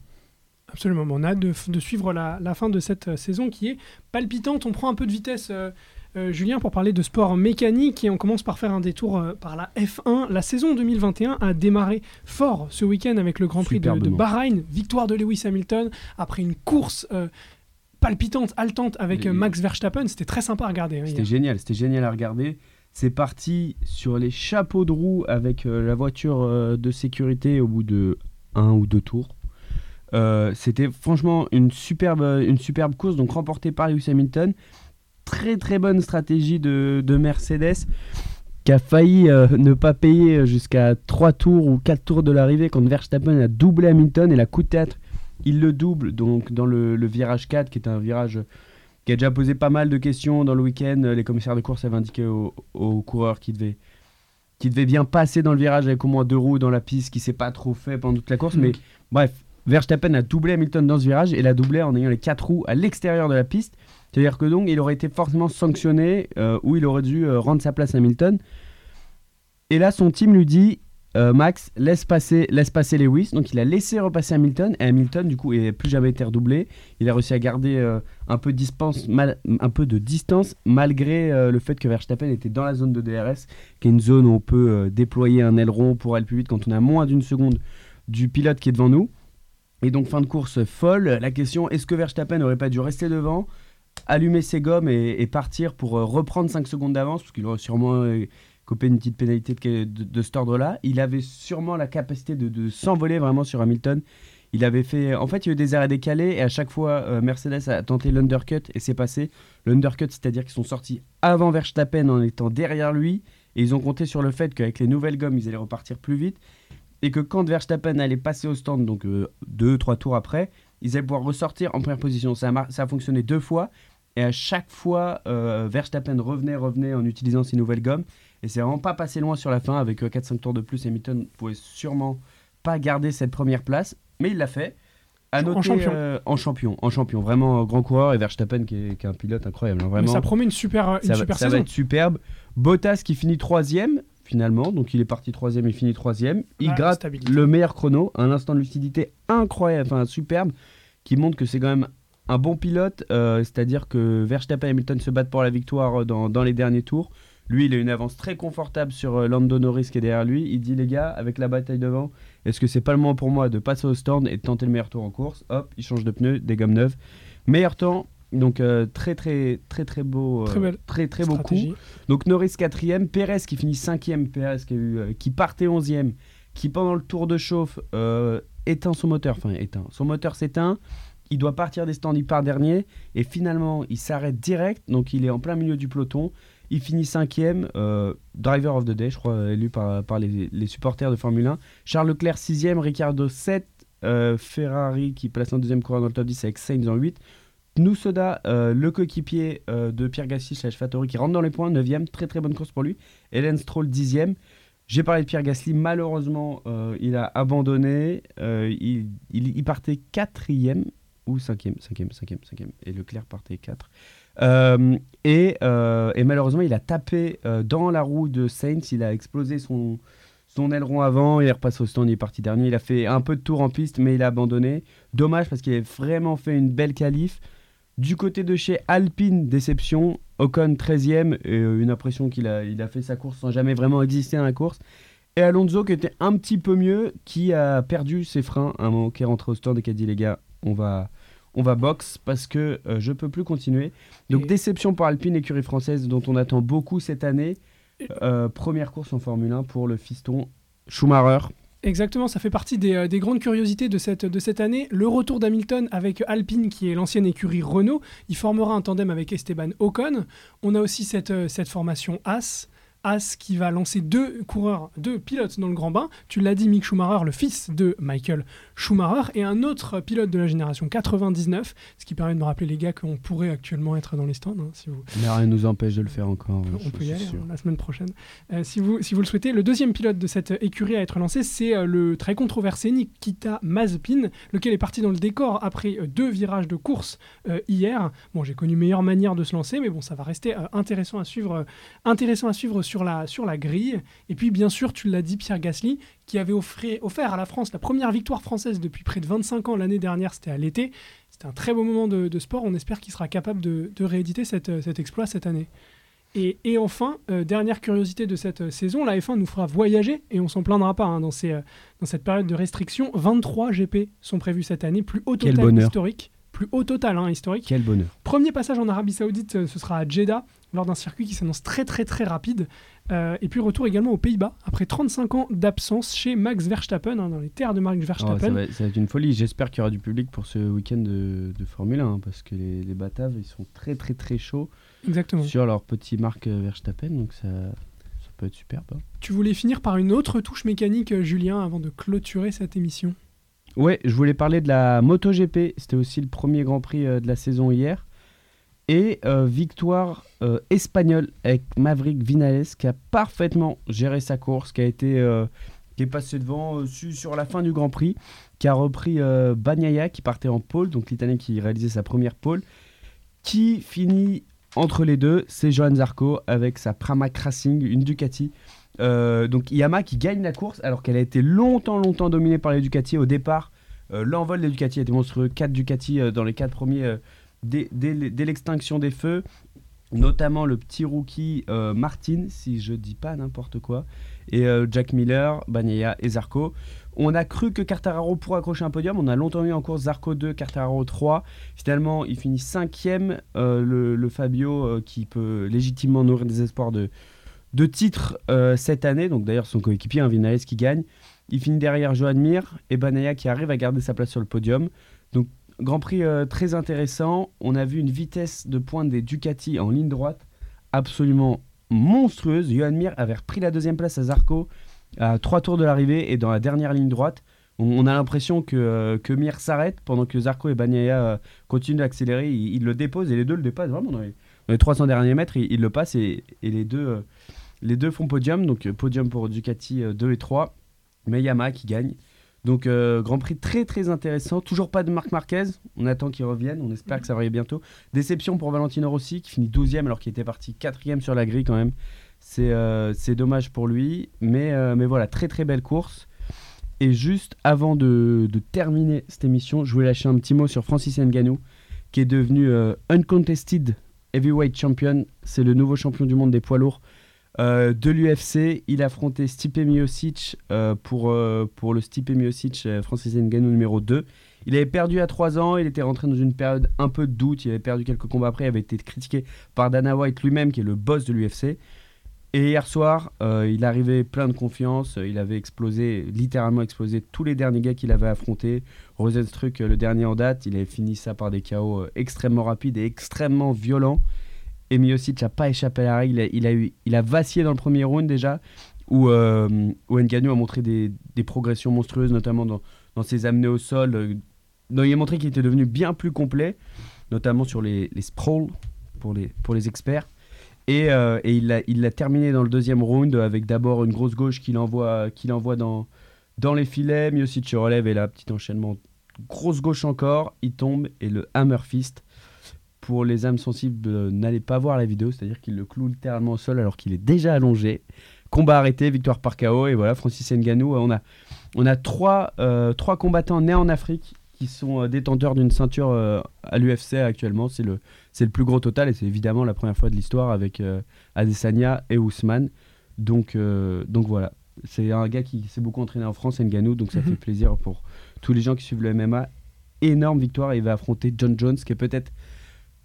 [SPEAKER 2] Absolument, on a hâte de, de suivre la, la fin de cette saison qui est palpitante. On prend un peu de vitesse, euh, euh, Julien, pour parler de sport mécanique et on commence par faire un détour euh, par la F1. La saison 2021 a démarré fort ce week-end avec le Grand Prix de. Bahreïn, victoire de Lewis Hamilton après une course euh, palpitante, haletante avec euh, Max Verstappen. C'était très sympa à regarder. hein,
[SPEAKER 3] C'était génial, c'était génial à regarder. C'est parti sur les chapeaux de roue avec euh, la voiture euh, de sécurité au bout de un ou deux tours. Euh, C'était franchement une superbe, une superbe course, donc remportée par Lewis Hamilton. Très très bonne stratégie de, de Mercedes qui a failli euh, ne pas payer jusqu'à 3 tours ou 4 tours de l'arrivée quand Verstappen a doublé Hamilton et la coup de théâtre il le double donc dans le, le virage 4 qui est un virage qui a déjà posé pas mal de questions dans le week-end. Les commissaires de course avaient indiqué aux, aux coureurs qui devaient, qui devaient bien passer dans le virage avec au moins deux roues dans la piste, qui s'est pas trop fait pendant toute la course. Mais bref, Verstappen a doublé Hamilton dans ce virage et l'a doublé en ayant les quatre roues à l'extérieur de la piste. C'est-à-dire que donc il aurait été forcément sanctionné euh, ou il aurait dû euh, rendre sa place à Hamilton. Et là, son team lui dit euh, Max, laisse passer, laisse passer Lewis. Donc il a laissé repasser Hamilton. Et Hamilton, du coup, n'a plus jamais été redoublé. Il a réussi à garder euh, un, peu de distance, un peu de distance malgré euh, le fait que Verstappen était dans la zone de DRS, qui est une zone où on peut déployer un aileron pour aller plus vite quand on a moins d'une seconde du pilote qui est devant nous. Et donc fin de course folle. La question est-ce que Verstappen n'aurait pas dû rester devant, allumer ses gommes et, et partir pour reprendre 5 secondes d'avance, parce qu'il aurait sûrement copé une petite pénalité de, de- cet ordre-là. Il avait sûrement la capacité de, s'envoler vraiment sur Hamilton. Il avait fait, en fait, il y a eu des arrêts décalés et à chaque fois, euh, Mercedes a tenté l'undercut et c'est passé. L'undercut, c'est-à-dire qu'ils sont sortis avant Verstappen en étant derrière lui et ils ont compté sur le fait qu'avec les nouvelles gommes, ils allaient repartir plus vite et que quand Verstappen allait passer au stand, donc euh, deux, trois tours après, ils allaient pouvoir ressortir en première position. Ça a, mar- ça a fonctionné deux fois et à chaque fois, euh, Verstappen revenait, revenait en utilisant ses nouvelles gommes et c'est vraiment pas passé loin sur la fin avec 4-5 tours de plus. Hamilton pouvait sûrement pas garder cette première place, mais il l'a fait. À
[SPEAKER 2] En
[SPEAKER 3] noter,
[SPEAKER 2] champion.
[SPEAKER 3] euh, en champion, en champion, vraiment euh, grand coureur et Verstappen qui est, qui est un pilote incroyable, hein,
[SPEAKER 2] Mais
[SPEAKER 3] vraiment.
[SPEAKER 2] ça promet une super, une
[SPEAKER 3] Ça, va,
[SPEAKER 2] super
[SPEAKER 3] ça va
[SPEAKER 2] saison.
[SPEAKER 3] être superbe. Bottas qui finit troisième finalement, donc il est parti troisième, il finit troisième. Il gratte
[SPEAKER 2] stabilité.
[SPEAKER 3] le meilleur chrono, un instant de lucidité incroyable, enfin superbe, qui montre que c'est quand même un bon pilote, euh, c'est-à-dire que Verstappen et Hamilton se battent pour la victoire euh, dans, dans les derniers tours. Lui, il a une avance très confortable sur euh, Lando Norris qui est derrière lui. Il dit les gars, avec la bataille devant, est-ce que c'est pas le moment pour moi de passer au stand et de tenter le meilleur tour en course? Hop, il change de pneu, des gommes neuves. Meilleur temps, donc euh, très très très très beau, euh,
[SPEAKER 2] Très belle
[SPEAKER 3] très très beau coup. Donc Norris quatrième, Perez qui finit cinquième, Perez qui, a eu, euh, qui partait onzième, qui pendant le tour de chauffe éteint son moteur, enfin éteint, son moteur s'éteint, il doit partir des stands, il part dernier, et finalement il s'arrête direct, donc il est en plein milieu du peloton, il finit cinquième, euh, driver of the day, je crois, élu par, par les, les supporters de Formule 1, Charles Leclerc sixième, Ricardo 7, euh, Ferrari qui place un deuxième coureur dans le top 10 avec Sainz en 8, Tsunoda, euh, le coéquipier euh, de Pierre Gasly slash Fattori qui rentre dans les points, 9ème, très très bonne course pour lui. Hélène Stroll, 10ème. J'ai parlé de Pierre Gasly, malheureusement, euh, il a abandonné. euh, il, il- il partait 4ème ou 5ème, 5ème, 5ème, 5ème. Et Leclerc partait 4. Euh, et, euh, et malheureusement, il a tapé euh, dans la roue de Sainz. Il a explosé son, aileron avant. Il est repassé au stand, il est parti dernier. Il a fait un peu de tour en piste, mais il a abandonné. Dommage parce qu'il a vraiment fait une belle qualif. Du côté de chez Alpine, déception. Ocon 13ème, et euh, une impression qu'il a, il a fait sa course sans jamais vraiment exister dans la course. Et Alonso qui était un petit peu mieux, qui a perdu ses freins à un moment qui est rentré au stand et qui a dit les gars, on va, on va box parce que euh, je peux plus continuer. Donc
[SPEAKER 2] Et-
[SPEAKER 3] déception pour Alpine, écurie française dont on attend beaucoup cette année. Euh, première course en Formule 1 pour le fiston Schumacher.
[SPEAKER 2] Exactement, ça fait partie des, euh, des grandes curiosités de cette, de cette année. Le retour d'Hamilton avec Alpine, qui est l'ancienne écurie Renault. Il formera un tandem avec Esteban Ocon. On a aussi cette, cette formation As. As qui va lancer deux coureurs, deux pilotes dans le grand bain. Tu l'as dit, Mick Schumacher, le fils de Michael Schumacher, et un autre pilote de la génération 99, ce qui permet de me rappeler les gars qu'on pourrait actuellement être dans les stands, hein, si vous,
[SPEAKER 3] Mais rien ne nous empêche de le faire encore.
[SPEAKER 2] on
[SPEAKER 3] je
[SPEAKER 2] peut y aller
[SPEAKER 3] sûr.
[SPEAKER 2] hein, la semaine prochaine. Euh, si, vous, si vous le souhaitez, le deuxième pilote de cette écurie à être lancé, c'est euh, le très controversé Nikita Mazepin, lequel est parti dans le décor après euh, deux virages de course hier. Bon, j'ai connu meilleure manière de se lancer, mais bon, ça va rester intéressant à suivre, intéressant à suivre sur la, sur la grille. Et puis, bien sûr, tu l'as dit, Pierre Gasly, qui avait offré- offert à la France la première victoire française depuis près de 25 ans l'année dernière, c'était à l'été. C'était un très beau moment de, de sport. On espère qu'il sera capable de, de rééditer cette, euh, cet exploit cette année. Et, et enfin, euh, dernière curiosité de cette euh, saison, la F1 nous fera voyager et on s'en plaindra pas hein, dans, ces, euh, dans cette période de restriction. 23 GP sont prévus cette année, plus haut total historique. Plus haut total hein, historique.
[SPEAKER 3] Quel bonheur.
[SPEAKER 2] Premier passage en Arabie Saoudite, euh, ce sera à Jeddah, lors d'un circuit qui s'annonce très très très rapide. Euh, et puis retour également aux Pays-Bas, après 35 ans d'absence chez Max Verstappen, hein, dans les terres de Max
[SPEAKER 3] ça,
[SPEAKER 2] Verstappen.
[SPEAKER 3] ça va être une folie. J'espère qu'il y aura du public pour ce week-end de, de Formule 1 hein, parce que les, les Bataves ils sont très très très chauds
[SPEAKER 2] Exactement.
[SPEAKER 3] sur leur petit marque euh, Verstappen donc ça, ça peut être superbe.
[SPEAKER 2] Tu voulais finir par une autre touche mécanique, Julien, avant de clôturer cette émission
[SPEAKER 3] Ouais, je voulais parler de la MotoGP. C'était aussi le premier Grand Prix euh, de la saison hier. Et euh, victoire euh, espagnole avec Maverick Vinales qui a parfaitement géré sa course, qui a été qui est passé devant sur la fin du Grand Prix, qui a repris Bagnaia qui partait en pole, donc l'Italien qui réalisait sa première pole, qui finit entre les deux, c'est Johan Zarco avec sa Pramac Racing, une Ducati. Euh, donc Yamaha qui gagne la course alors qu'elle a été longtemps longtemps dominée par les Ducati au départ. Euh, l'envol des Ducati été monstrueux, 4 Ducati dans les 4 premiers dès, dès l'extinction des feux, notamment le petit rookie Martin, si je dis pas n'importe quoi, et Jack Miller, Bagnaia et Zarco. On a cru que Cartararo pourrait accrocher un podium. On a longtemps eu en course Zarco 2, Cartararo 3. Finalement, il finit cinquième. Euh, le, Fabio euh, qui peut légitimement nourrir des espoirs de, de titre euh, cette année. Donc d'ailleurs, son coéquipier, hein, Vinales, qui gagne. Il finit derrière Johan Mir et Banaya qui arrive à garder sa place sur le podium. Donc Grand Prix très intéressant. On a vu une vitesse de pointe des Ducati en ligne droite absolument monstrueuse. Johan Mir avait repris la deuxième place à Zarco à trois tours de l'arrivée et dans la dernière ligne droite. On, a l'impression que, euh, que Mir s'arrête pendant que Zarco et Bagnaia euh, continuent d'accélérer. Ils, le déposent et les deux le dépassent vraiment dans les, 300 derniers mètres. Ils, le passent et, les, deux, euh, les deux font podium. Donc podium pour Ducati 2 et 3. Mais Yamaha qui gagne. Donc Grand Prix très très intéressant. Toujours pas de Marc Marquez. On attend qu'il revienne. On espère que ça va bientôt. Déception pour Valentino Rossi qui finit 12e alors qu'il était parti 4e sur la grille quand même. Euh, c'est dommage pour lui, mais, euh, mais voilà, très très belle course. Et juste avant de, terminer cette émission, je voulais lâcher un petit mot sur Francis Ngannou, qui est devenu euh, uncontested heavyweight champion. C'est le nouveau champion du monde des poids lourds de l'UFC. Il a affronté Stipe Miocic pour, pour le Stipe Miocic Francis Ngannou numéro 2. Il avait perdu à 3 ans, il était rentré dans une période un peu de doute, il avait perdu quelques combats après, il avait été critiqué par Dana White lui-même, qui est le boss de l'UFC. Et hier soir, euh, il arrivait plein de confiance. Il avait explosé, littéralement explosé tous les derniers gars qu'il avait affrontés. Rosenstruck, le dernier en date, il avait fini ça par des chaos euh, extrêmement rapides et extrêmement violents. Et Miocic n'a pas échappé à la règle. Il a, vacillé dans le premier round déjà, où, euh, a montré des, des, progressions monstrueuses, notamment dans, dans ses amenés au sol. Euh, il a montré qu'il était devenu bien plus complet, notamment sur les, les sprawls pour les, pour les experts. Et, euh, il l'a terminé dans le deuxième round avec d'abord une grosse gauche qu'il envoie, dans, les filets. Miocic relève et là, petit enchaînement. Grosse gauche encore, il tombe et le hammer fist. Pour les âmes sensibles, euh, n'allez pas voir la vidéo, c'est-à-dire qu'il le cloue littéralement au sol alors qu'il est déjà allongé. Combat arrêté, victoire par KO. Et voilà, Francis Ngannou, on a, on a euh, trois combattants nés en Afrique qui sont euh, détenteurs d'une ceinture euh, à l'UFC actuellement. C'est le, c'est le plus gros total et c'est évidemment la première fois de l'histoire avec euh, Adesanya et Ousmane. Donc, donc voilà, c'est un gars qui s'est beaucoup entraîné en France, Nganou, donc ça mhm. fait plaisir pour tous les gens qui suivent le MMA. Énorme victoire, il va affronter John Jones, qui est peut-être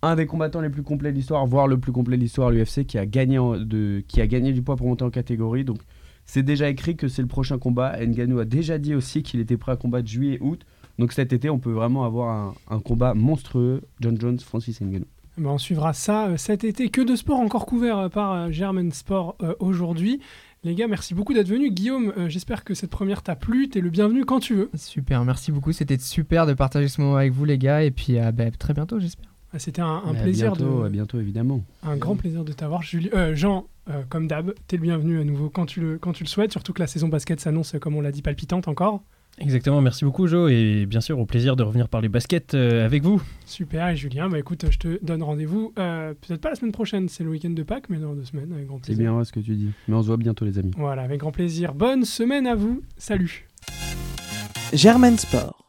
[SPEAKER 3] un des combattants les plus complets de l'histoire, voire le plus complet de l'histoire à l'UFC, qui, a gagné de, qui a gagné du poids pour monter en catégorie. Donc c'est déjà écrit que c'est le prochain combat. Nganou a déjà dit aussi qu'il était prêt à combattre juillet-août. Donc cet été, on peut vraiment avoir un, combat monstrueux, John Jones, Francis Ngannou.
[SPEAKER 2] Ben on suivra ça euh, cet été. Que de sport encore couvert euh, par euh, German Sport aujourd'hui. Les gars, merci beaucoup d'être venus. Guillaume, j'espère que cette première t'a plu. T'es le bienvenu quand tu veux.
[SPEAKER 5] Super, merci beaucoup. C'était super de partager ce moment avec vous, les gars. Et puis ben, très bientôt, j'espère.
[SPEAKER 2] Ah, c'était un, plaisir
[SPEAKER 3] de. À bientôt, évidemment.
[SPEAKER 2] Un grand plaisir de t'avoir. Jean, comme d'hab, t'es le bienvenu à nouveau quand tu le, quand tu le souhaites. Surtout que la saison basket s'annonce, comme on l'a dit, palpitante encore.
[SPEAKER 4] Exactement, merci beaucoup Jo et bien sûr au plaisir de revenir parler basket euh, avec vous.
[SPEAKER 2] Super et Julien, bah écoute, je te donne rendez-vous euh, peut-être pas la semaine prochaine, c'est le week-end de Pâques, mais dans deux semaines avec grand plaisir.
[SPEAKER 3] C'est bien ce que tu dis, mais on se voit bientôt les amis.
[SPEAKER 2] Voilà, avec grand plaisir. Bonne semaine à vous, salut.
[SPEAKER 1] Germaine Sport.